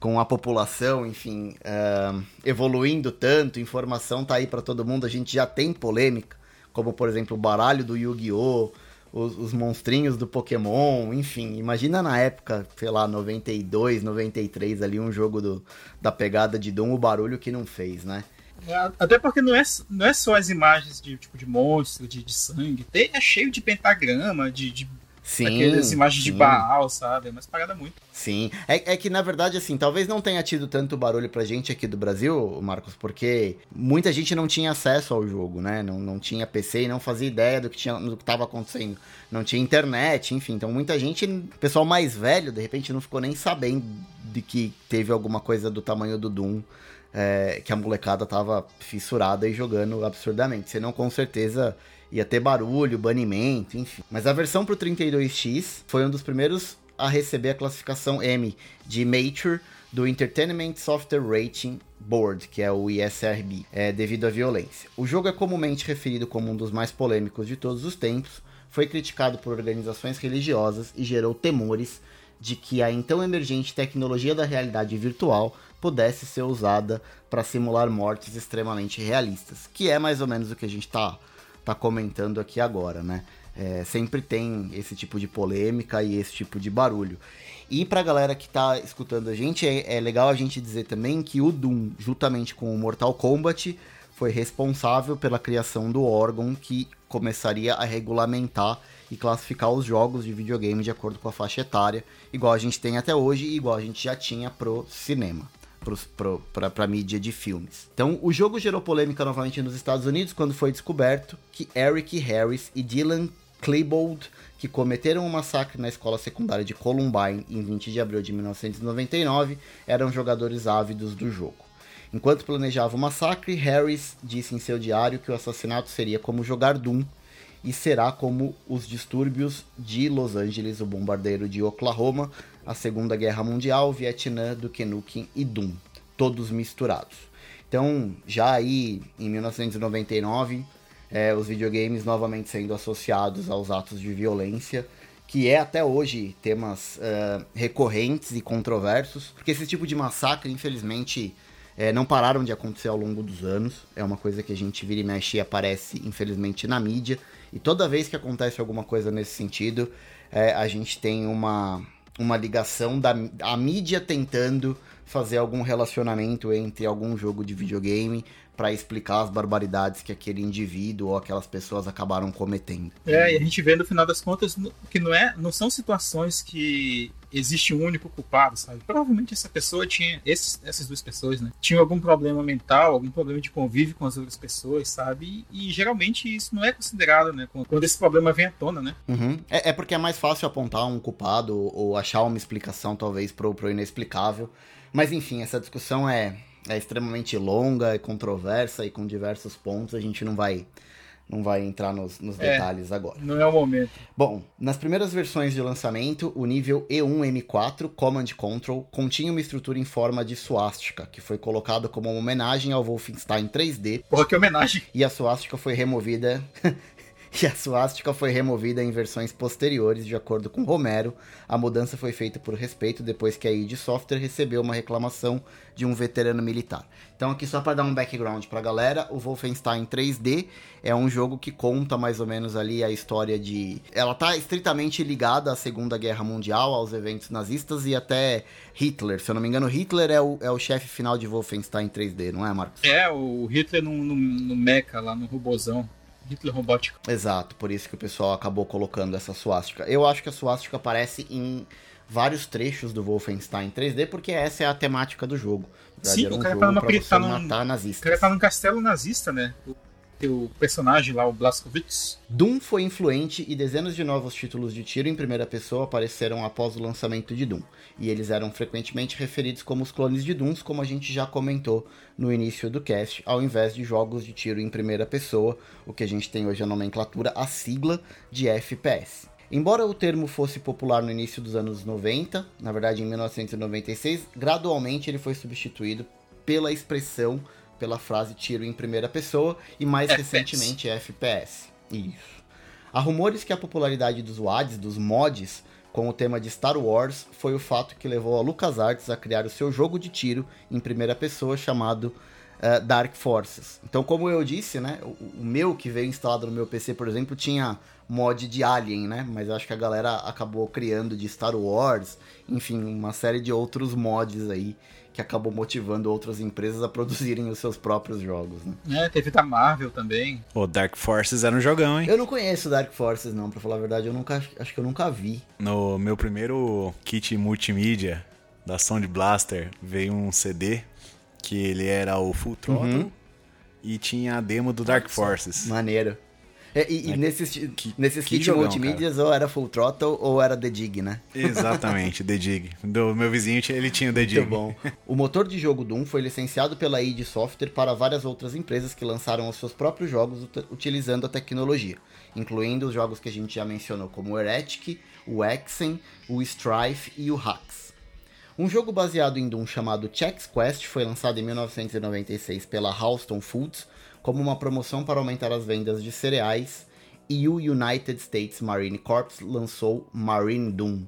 com a população, enfim, uh, evoluindo tanto, informação tá aí para todo mundo, a gente já tem polêmica, como por exemplo o baralho do Yu-Gi-Oh! os, os, monstrinhos do Pokémon, enfim. Imagina na época, sei lá, 92, 93, ali, um jogo do, da pegada de Doom, o barulho que não fez, né? É, até porque não é, não é só as imagens de tipo de monstro, de, de sangue, tem, é cheio de pentagrama, de, de Sim, Aquelas imagens sim. de Baal, sabe? É umas paradas muito. Sim. É, é que, na verdade, assim, talvez não tenha tido tanto barulho pra gente aqui do Brasil, Marcos, porque muita gente não tinha acesso ao jogo, né? Não, não tinha PC e não fazia ideia do que, tinha, do que tava acontecendo. Não tinha internet, enfim. Então, muita gente, pessoal mais velho, de repente, não ficou nem sabendo de que teve alguma coisa do tamanho do Doom. É, que a molecada tava fissurada e jogando absurdamente. Senão, com certeza, ia ter barulho, banimento, enfim. Mas a versão pro 32X foi um dos primeiros a receber a classificação M de Mature do Entertainment Software Rating Board, que é o ISRB, é, devido à violência. O jogo é comumente referido como um dos mais polêmicos de todos os tempos, foi criticado por organizações religiosas e gerou temores de que a então emergente tecnologia da realidade virtual pudesse ser usada para simular mortes extremamente realistas, que é mais ou menos o que a gente está tá comentando aqui agora, né? É, sempre tem esse tipo de polêmica e esse tipo de barulho. E pra galera que tá escutando a gente, é, é legal a gente dizer também que o Doom, juntamente com o Mortal Kombat, foi responsável pela criação do órgão que começaria a regulamentar e classificar os jogos de videogame de acordo com a faixa etária, igual a gente tem até hoje e igual a gente já tinha pro cinema para mídia de filmes. Então, o jogo gerou polêmica novamente nos Estados Unidos quando foi descoberto que Eric Harris e Dylan Klebold, que cometeram um massacre na escola secundária de Columbine em 20 de abril de 1999, eram jogadores ávidos do jogo. Enquanto planejava o massacre, Harris disse em seu diário que o assassinato seria como jogar Doom e será como os distúrbios de Los Angeles, o bombardeiro de Oklahoma, a Segunda Guerra Mundial, Vietnã, Duke e Doom, todos misturados. Então, já aí em 1999, é, os videogames novamente sendo associados aos atos de violência, que é até hoje temas uh, recorrentes e controversos, porque esse tipo de massacre, infelizmente, é, não pararam de acontecer ao longo dos anos. É uma coisa que a gente vira e mexe e aparece, infelizmente, na mídia. E toda vez que acontece alguma coisa nesse sentido, é, a gente tem uma, uma ligação da a mídia tentando fazer algum relacionamento entre algum jogo de videogame para explicar as barbaridades que aquele indivíduo ou aquelas pessoas acabaram cometendo. É, e a gente vê no final das contas que não é, não são situações que existe um único culpado, sabe? Provavelmente essa pessoa tinha, esses, essas duas pessoas, né? Tinham algum problema mental, algum problema de convívio com as outras pessoas, sabe? E, e geralmente isso não é considerado, né? Quando esse problema vem à tona, né? Uhum. É, é, porque é mais fácil apontar um culpado ou achar uma explicação, talvez, pro, pro inexplicável. Mas enfim, essa discussão é, é extremamente longa e controversa e com diversos pontos. A gente não vai não vai entrar nos, nos é, detalhes agora. Não é o momento. Bom, nas primeiras versões de lançamento, o nível E1M4 Command Control continha uma estrutura em forma de suástica, que foi colocado como uma homenagem ao Wolfenstein 3D. Porra, que homenagem! E a suástica foi removida e a suástica foi removida em versões posteriores, de acordo com Romero. A mudança foi feita por respeito depois que a id Software recebeu uma reclamação de um veterano militar. Então, aqui só para dar um background para a galera, o Wolfenstein 3D é um jogo que conta mais ou menos ali a história de. Ela tá estritamente ligada à Segunda Guerra Mundial, aos eventos nazistas e até Hitler. Se eu não me engano, Hitler é o, é o chefe final de Wolfenstein 3D, não é, Marcos? É, o Hitler no, no, no mecha, lá no robozão. Hitler robótico. Exato, por isso que o pessoal acabou colocando essa suástica. Eu acho que a suástica aparece em vários trechos do Wolfenstein 3D, porque essa é a temática do jogo. Sim, o cara tá numa matar nazistas. O cara tá num castelo nazista, né? O personagem lá, o Blazkowicz. Doom foi influente e dezenas de novos títulos de tiro em primeira pessoa apareceram após o lançamento de Doom. E eles eram frequentemente referidos como os clones de Dooms, como a gente já comentou no início do cast, ao invés de jogos de tiro em primeira pessoa, o que a gente tem hoje a nomenclatura, a sigla de FPS. Embora o termo fosse popular no início dos anos 90, na verdade em 1996, gradualmente ele foi substituído pela expressão pela frase tiro em primeira pessoa e mais FPS. recentemente FPS. Isso. Há rumores que a popularidade dos WADs, dos mods, com o tema de Star Wars, foi o fato que levou a LucasArts a criar o seu jogo de tiro em primeira pessoa chamado uh, Dark Forces. Então, como eu disse, né, o, o, meu que veio instalado no meu PC, por exemplo, tinha mod de Alien, né? Mas acho que a galera acabou criando de Star Wars, enfim, uma série de outros mods aí que acabou motivando outras empresas a produzirem os seus próprios jogos, né? É, teve da Marvel também. O Dark Forces era um jogão, hein? Eu não conheço Dark Forces, não, pra falar a verdade, eu nunca, acho que eu nunca vi. No meu primeiro kit multimídia da Sound Blaster veio um CD que ele era o Full Throttle uhum. e tinha a demo do Dark Forces. Maneiro. É, e, e nesses, que, nesses kits multimídias, ou era Full Throttle ou era The Dig, né? Exatamente, The Dig. Do meu vizinho, ele tinha o The Dig. Muito bom. O motor de jogo Doom foi licenciado pela id Software para várias outras empresas que lançaram os seus próprios jogos utilizando a tecnologia, incluindo os jogos que a gente já mencionou, como o Heretic, o Exen, o Strife e o Hax. Um jogo baseado em Doom chamado Chex Quest foi lançado em 1996 pela Halston Foods, como uma promoção para aumentar as vendas de cereais, e o United States Marine Corps lançou Marine Doom.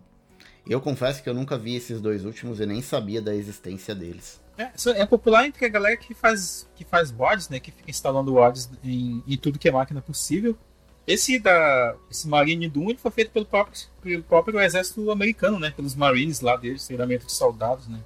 Eu confesso que eu nunca vi esses dois últimos e nem sabia da existência deles. É, é popular entre a galera que faz, que faz mods, né? Que fica instalando mods em, em tudo que é máquina possível. Esse da esse Marine Doom ele foi feito pelo próprio, pelo próprio exército americano, né? Pelos Marines lá deles, treinamento de soldados, né?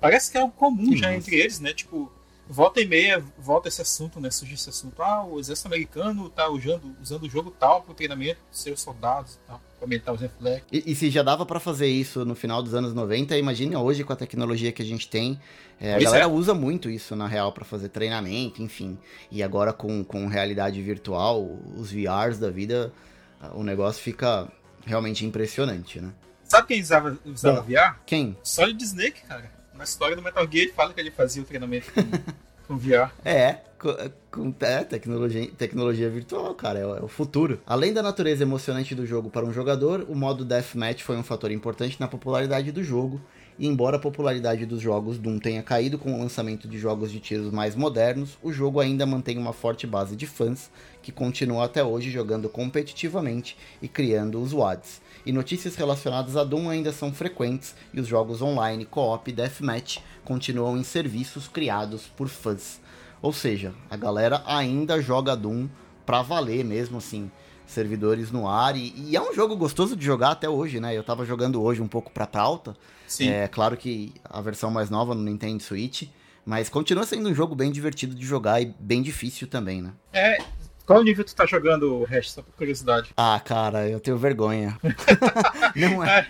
Parece que é algo comum já entre eles, né? Tipo, volta e meia, volta esse assunto, né? Surge esse assunto. Ah, o exército americano tá usando, usando o jogo tal para o treinamento dos seus soldados e tal, para aumentar os reflexos. E, e, se já dava para fazer isso no final dos anos 90, imagina hoje com a tecnologia que a gente tem. É, a galera é. usa muito isso na real para fazer treinamento, enfim. E agora com, com realidade virtual, os VRs da vida, o negócio fica realmente impressionante, né? Sabe quem usava, usava Bom, VR? Quem? Solid Snake, cara na história do Metal Gear ele fala que ele fazia o treinamento com, com VR. É, com, com é, tecnologia, tecnologia virtual, cara, é, é, o futuro. Além da natureza emocionante do jogo para um jogador, o modo Deathmatch foi um fator importante na popularidade do jogo. E embora a popularidade dos jogos Doom tenha caído com o lançamento de jogos de tiros mais modernos, o jogo ainda mantém uma forte base de fãs que continuam até hoje jogando competitivamente e criando os WADs e notícias relacionadas a Doom ainda são frequentes e os jogos online co-op Deathmatch continuam em serviços criados por fãs. Ou seja, a galera ainda joga Doom pra valer mesmo assim, servidores no ar e, e, é um jogo gostoso de jogar até hoje, né? Eu tava jogando hoje um pouco pra pauta. Sim. É claro que a versão mais nova no Nintendo Switch, mas continua sendo um jogo bem divertido de jogar e bem difícil também, né? É, qual nível tu tá jogando o resto, só por curiosidade? Ah, cara, eu tenho vergonha. não é,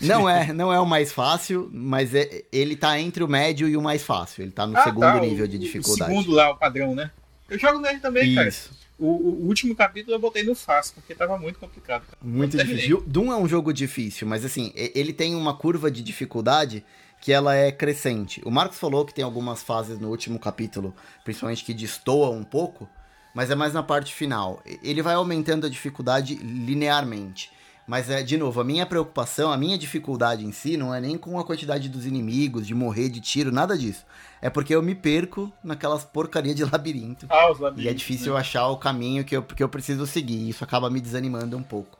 não é, não é o mais fácil, mas é, ele tá entre o médio e o mais fácil. Ele tá no ah, segundo tá, nível o, de dificuldade. O segundo lá, o padrão, né? Eu jogo nele também, Isso. cara. O, o, último capítulo eu botei no fácil, porque tava muito complicado. Cara. Muito difícil. Doom é um jogo difícil, mas assim, ele tem uma curva de dificuldade que ela é crescente. O Marcos falou que tem algumas fases no último capítulo, principalmente que destoam um pouco, mas é mais na parte final. Ele vai aumentando a dificuldade linearmente. Mas é, de novo, a minha preocupação, a minha dificuldade em si não é nem com a quantidade dos inimigos, de morrer de tiro, nada disso. É porque eu me perco naquelas porcaria de labirinto. Ah, os labirintos. E é difícil né? achar o caminho que eu, que eu preciso seguir. Isso acaba me desanimando um pouco.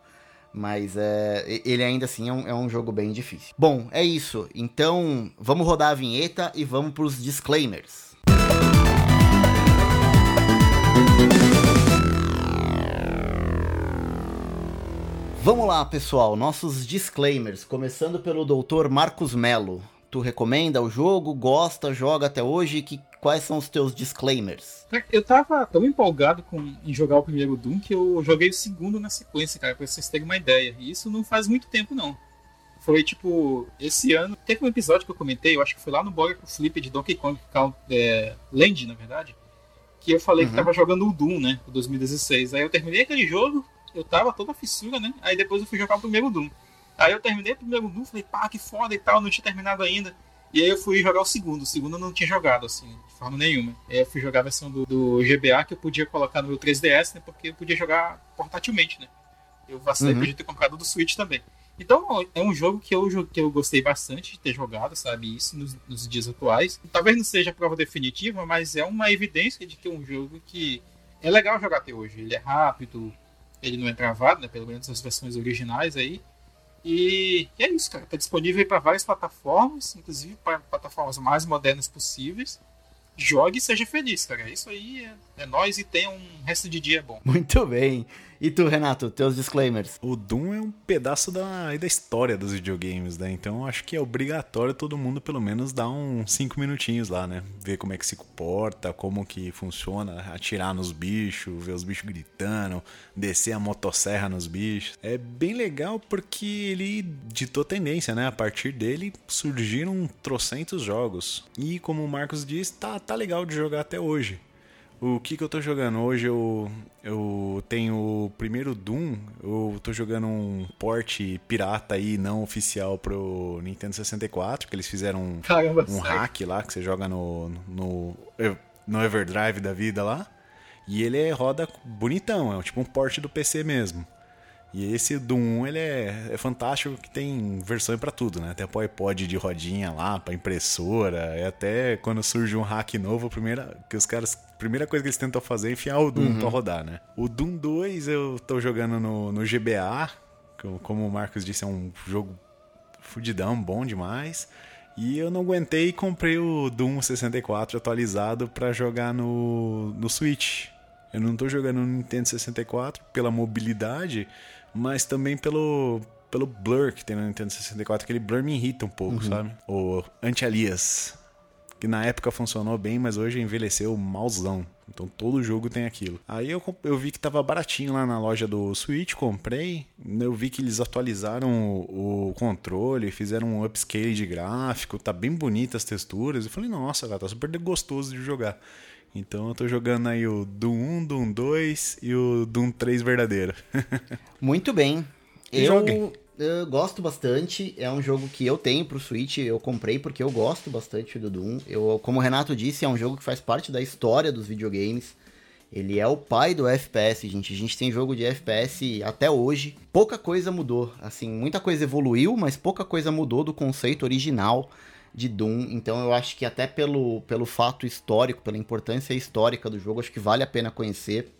Mas é, ele ainda assim é um, é um jogo bem difícil. Bom, é isso. Então, vamos rodar a vinheta e vamos para os disclaimers. Vamos lá, pessoal, nossos disclaimers, começando pelo Dr. Marcos Melo. Tu recomenda o jogo, gosta, joga até hoje? Que, quais são os teus disclaimers? Eu tava tão empolgado com, em jogar o primeiro Doom que eu joguei o segundo na sequência, cara, pra vocês terem uma ideia. E isso não faz muito tempo, não. Foi tipo, esse ano. Teve um episódio que eu comentei, eu acho que foi lá no blog com o Flip de Donkey Kong é, Land, na verdade que eu falei uhum. que tava jogando o Doom, né? O 2016. Aí eu terminei aquele jogo, eu tava toda fissura, né? Aí depois eu fui jogar o primeiro Doom. Aí eu terminei o primeiro Doom, falei, pá, que foda e tal, não tinha terminado ainda. E aí eu fui jogar o segundo. O segundo eu não tinha jogado, assim, de forma nenhuma. Aí eu fui jogar a versão do, do GBA que eu podia colocar no meu 3DS, né? Porque eu podia jogar portátilmente, né? Eu vacilei, uhum. podia ter comprado do Switch também. Então é um jogo que eu, que eu gostei bastante de ter jogado, sabe? Isso nos, nos dias atuais. Talvez não seja a prova definitiva, mas é uma evidência de que é um jogo que é legal jogar até hoje. Ele é rápido, ele não é travado, né? Pelo menos nas versões originais aí. E, e é isso, cara. Tá disponível para várias plataformas, inclusive para plataformas mais modernas possíveis jogue e seja feliz, cara. Isso aí é, é nós e tenha um resto de dia bom. Muito bem. E tu, Renato, teus disclaimers? O Doom é um pedaço da, da história dos videogames, né? Então acho que é obrigatório todo mundo pelo menos dar uns 5 minutinhos lá, né? Ver como é que se comporta, como que funciona, atirar nos bichos, ver os bichos gritando, descer a motosserra nos bichos. É bem legal porque ele ditou tendência, né? A partir dele surgiram trocentos jogos. E como o Marcos disse, tá, tá legal de jogar até hoje. O que que eu tô jogando? Hoje eu, eu tenho o primeiro Doom, eu tô jogando um port pirata aí, não oficial pro Nintendo 64, que eles fizeram um, Caramba, um hack lá, que você joga no, no, no Everdrive da vida lá. E ele é, roda bonitão, é tipo um port do PC mesmo. E esse do 1, ele é, é fantástico que tem versão para tudo, né? Até pro iPod de rodinha lá, pra impressora, e até quando surge um hack novo, a primeira, que os caras, primeira coisa que eles tentam fazer é enfiar o Doom uhum. pra rodar, né? O Doom 2 eu tô jogando no, no GBA, como o Marcos disse, é um jogo fudidão, bom demais. E eu não aguentei e comprei o Doom 64 atualizado para jogar no, no Switch. Eu não tô jogando no Nintendo 64 pela mobilidade, mas também pelo, pelo blur que tem no Nintendo 64. Aquele blur me irrita um pouco, uhum. sabe? O anti-alias. Que na época funcionou bem, mas hoje envelheceu malzão. Então todo jogo tem aquilo. Aí eu, eu vi que tava baratinho lá na loja do Switch, comprei. Eu vi que eles atualizaram o, o controle, fizeram um upscale de gráfico, tá bem bonita as texturas. Eu falei, nossa, cara, tá super gostoso de jogar. Então eu tô jogando aí o Doom 1, Doom 2 e o Doom 3 verdadeiro. Muito bem. Eu, eu, gosto bastante. É um jogo que eu tenho pro Switch. Eu comprei porque eu gosto bastante do Doom. Eu, como o Renato disse, é um jogo que faz parte da história dos videogames. Ele é o pai do FPS, gente. A gente tem jogo de FPS até hoje. Pouca coisa mudou. Assim, muita coisa evoluiu, mas pouca coisa mudou do conceito original de Doom. Então eu acho que até pelo, pelo fato histórico, pela importância histórica do jogo, acho que vale a pena conhecer.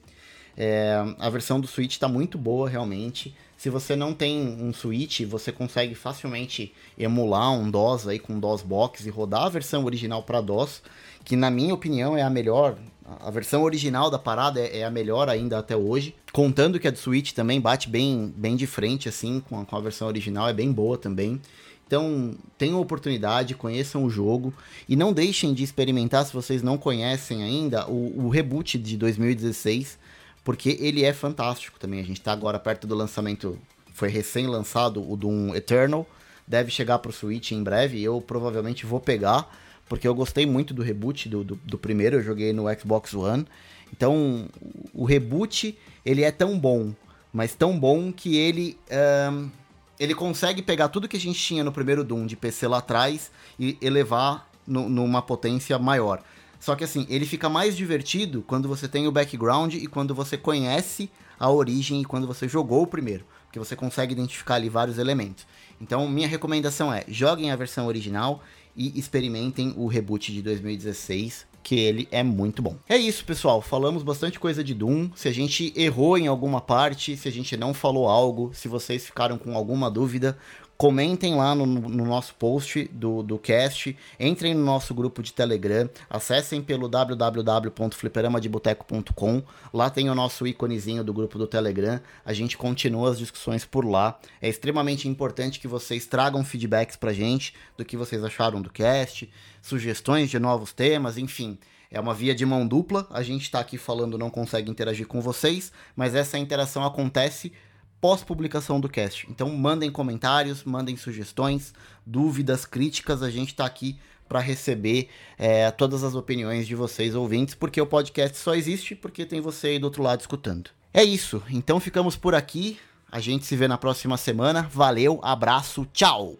É, a versão do Switch está muito boa, realmente. Se você não tem um Switch, você consegue facilmente emular um DOS aí com DOS Box e rodar a versão original para DOS, que na minha opinião é a melhor. A versão original da parada é, é, a melhor ainda até hoje. Contando que a do Switch também bate bem, bem de frente, assim, com a, com a versão original, é bem boa também. Então, tenham oportunidade, conheçam o jogo e não deixem de experimentar, se vocês não conhecem ainda, o, o reboot de 2016, porque ele é fantástico também. A gente está agora perto do lançamento, foi recém-lançado o Doom Eternal, deve chegar para o Switch em breve, eu provavelmente vou pegar, porque eu gostei muito do reboot do, do, do primeiro, eu joguei no Xbox One. Então, o reboot, ele é tão bom, mas tão bom que ele... ele consegue pegar tudo que a gente tinha no primeiro Doom de PC lá atrás e elevar no, numa potência maior. Só que assim, ele fica mais divertido quando você tem o background e quando você conhece a origem e quando você jogou o primeiro, porque você consegue identificar ali vários elementos. Então, minha recomendação é: joguem a versão original e experimentem o reboot de 2016, que ele é muito bom. É isso, pessoal. Falamos bastante coisa de Doom. Se a gente errou em alguma parte, se a gente não falou algo, se vocês ficaram com alguma dúvida, Comentem lá no, no, nosso post do, do cast, entrem no nosso grupo de Telegram, acessem pelo www.fliperamadeboteco.com, lá tem o nosso íconezinho do grupo do Telegram, a gente continua as discussões por lá. É extremamente importante que vocês tragam feedbacks pra gente do que vocês acharam do cast, sugestões de novos temas, enfim. É uma via de mão dupla, a gente está aqui falando, não consegue interagir com vocês, mas essa interação acontece pós-publicação do cast. Então mandem comentários, mandem sugestões, dúvidas, críticas, a gente está aqui para receber é, todas as opiniões de vocês ouvintes, porque o podcast só existe porque tem você aí do outro lado escutando. É isso, então ficamos por aqui. A gente se vê na próxima semana. Valeu, abraço, tchau!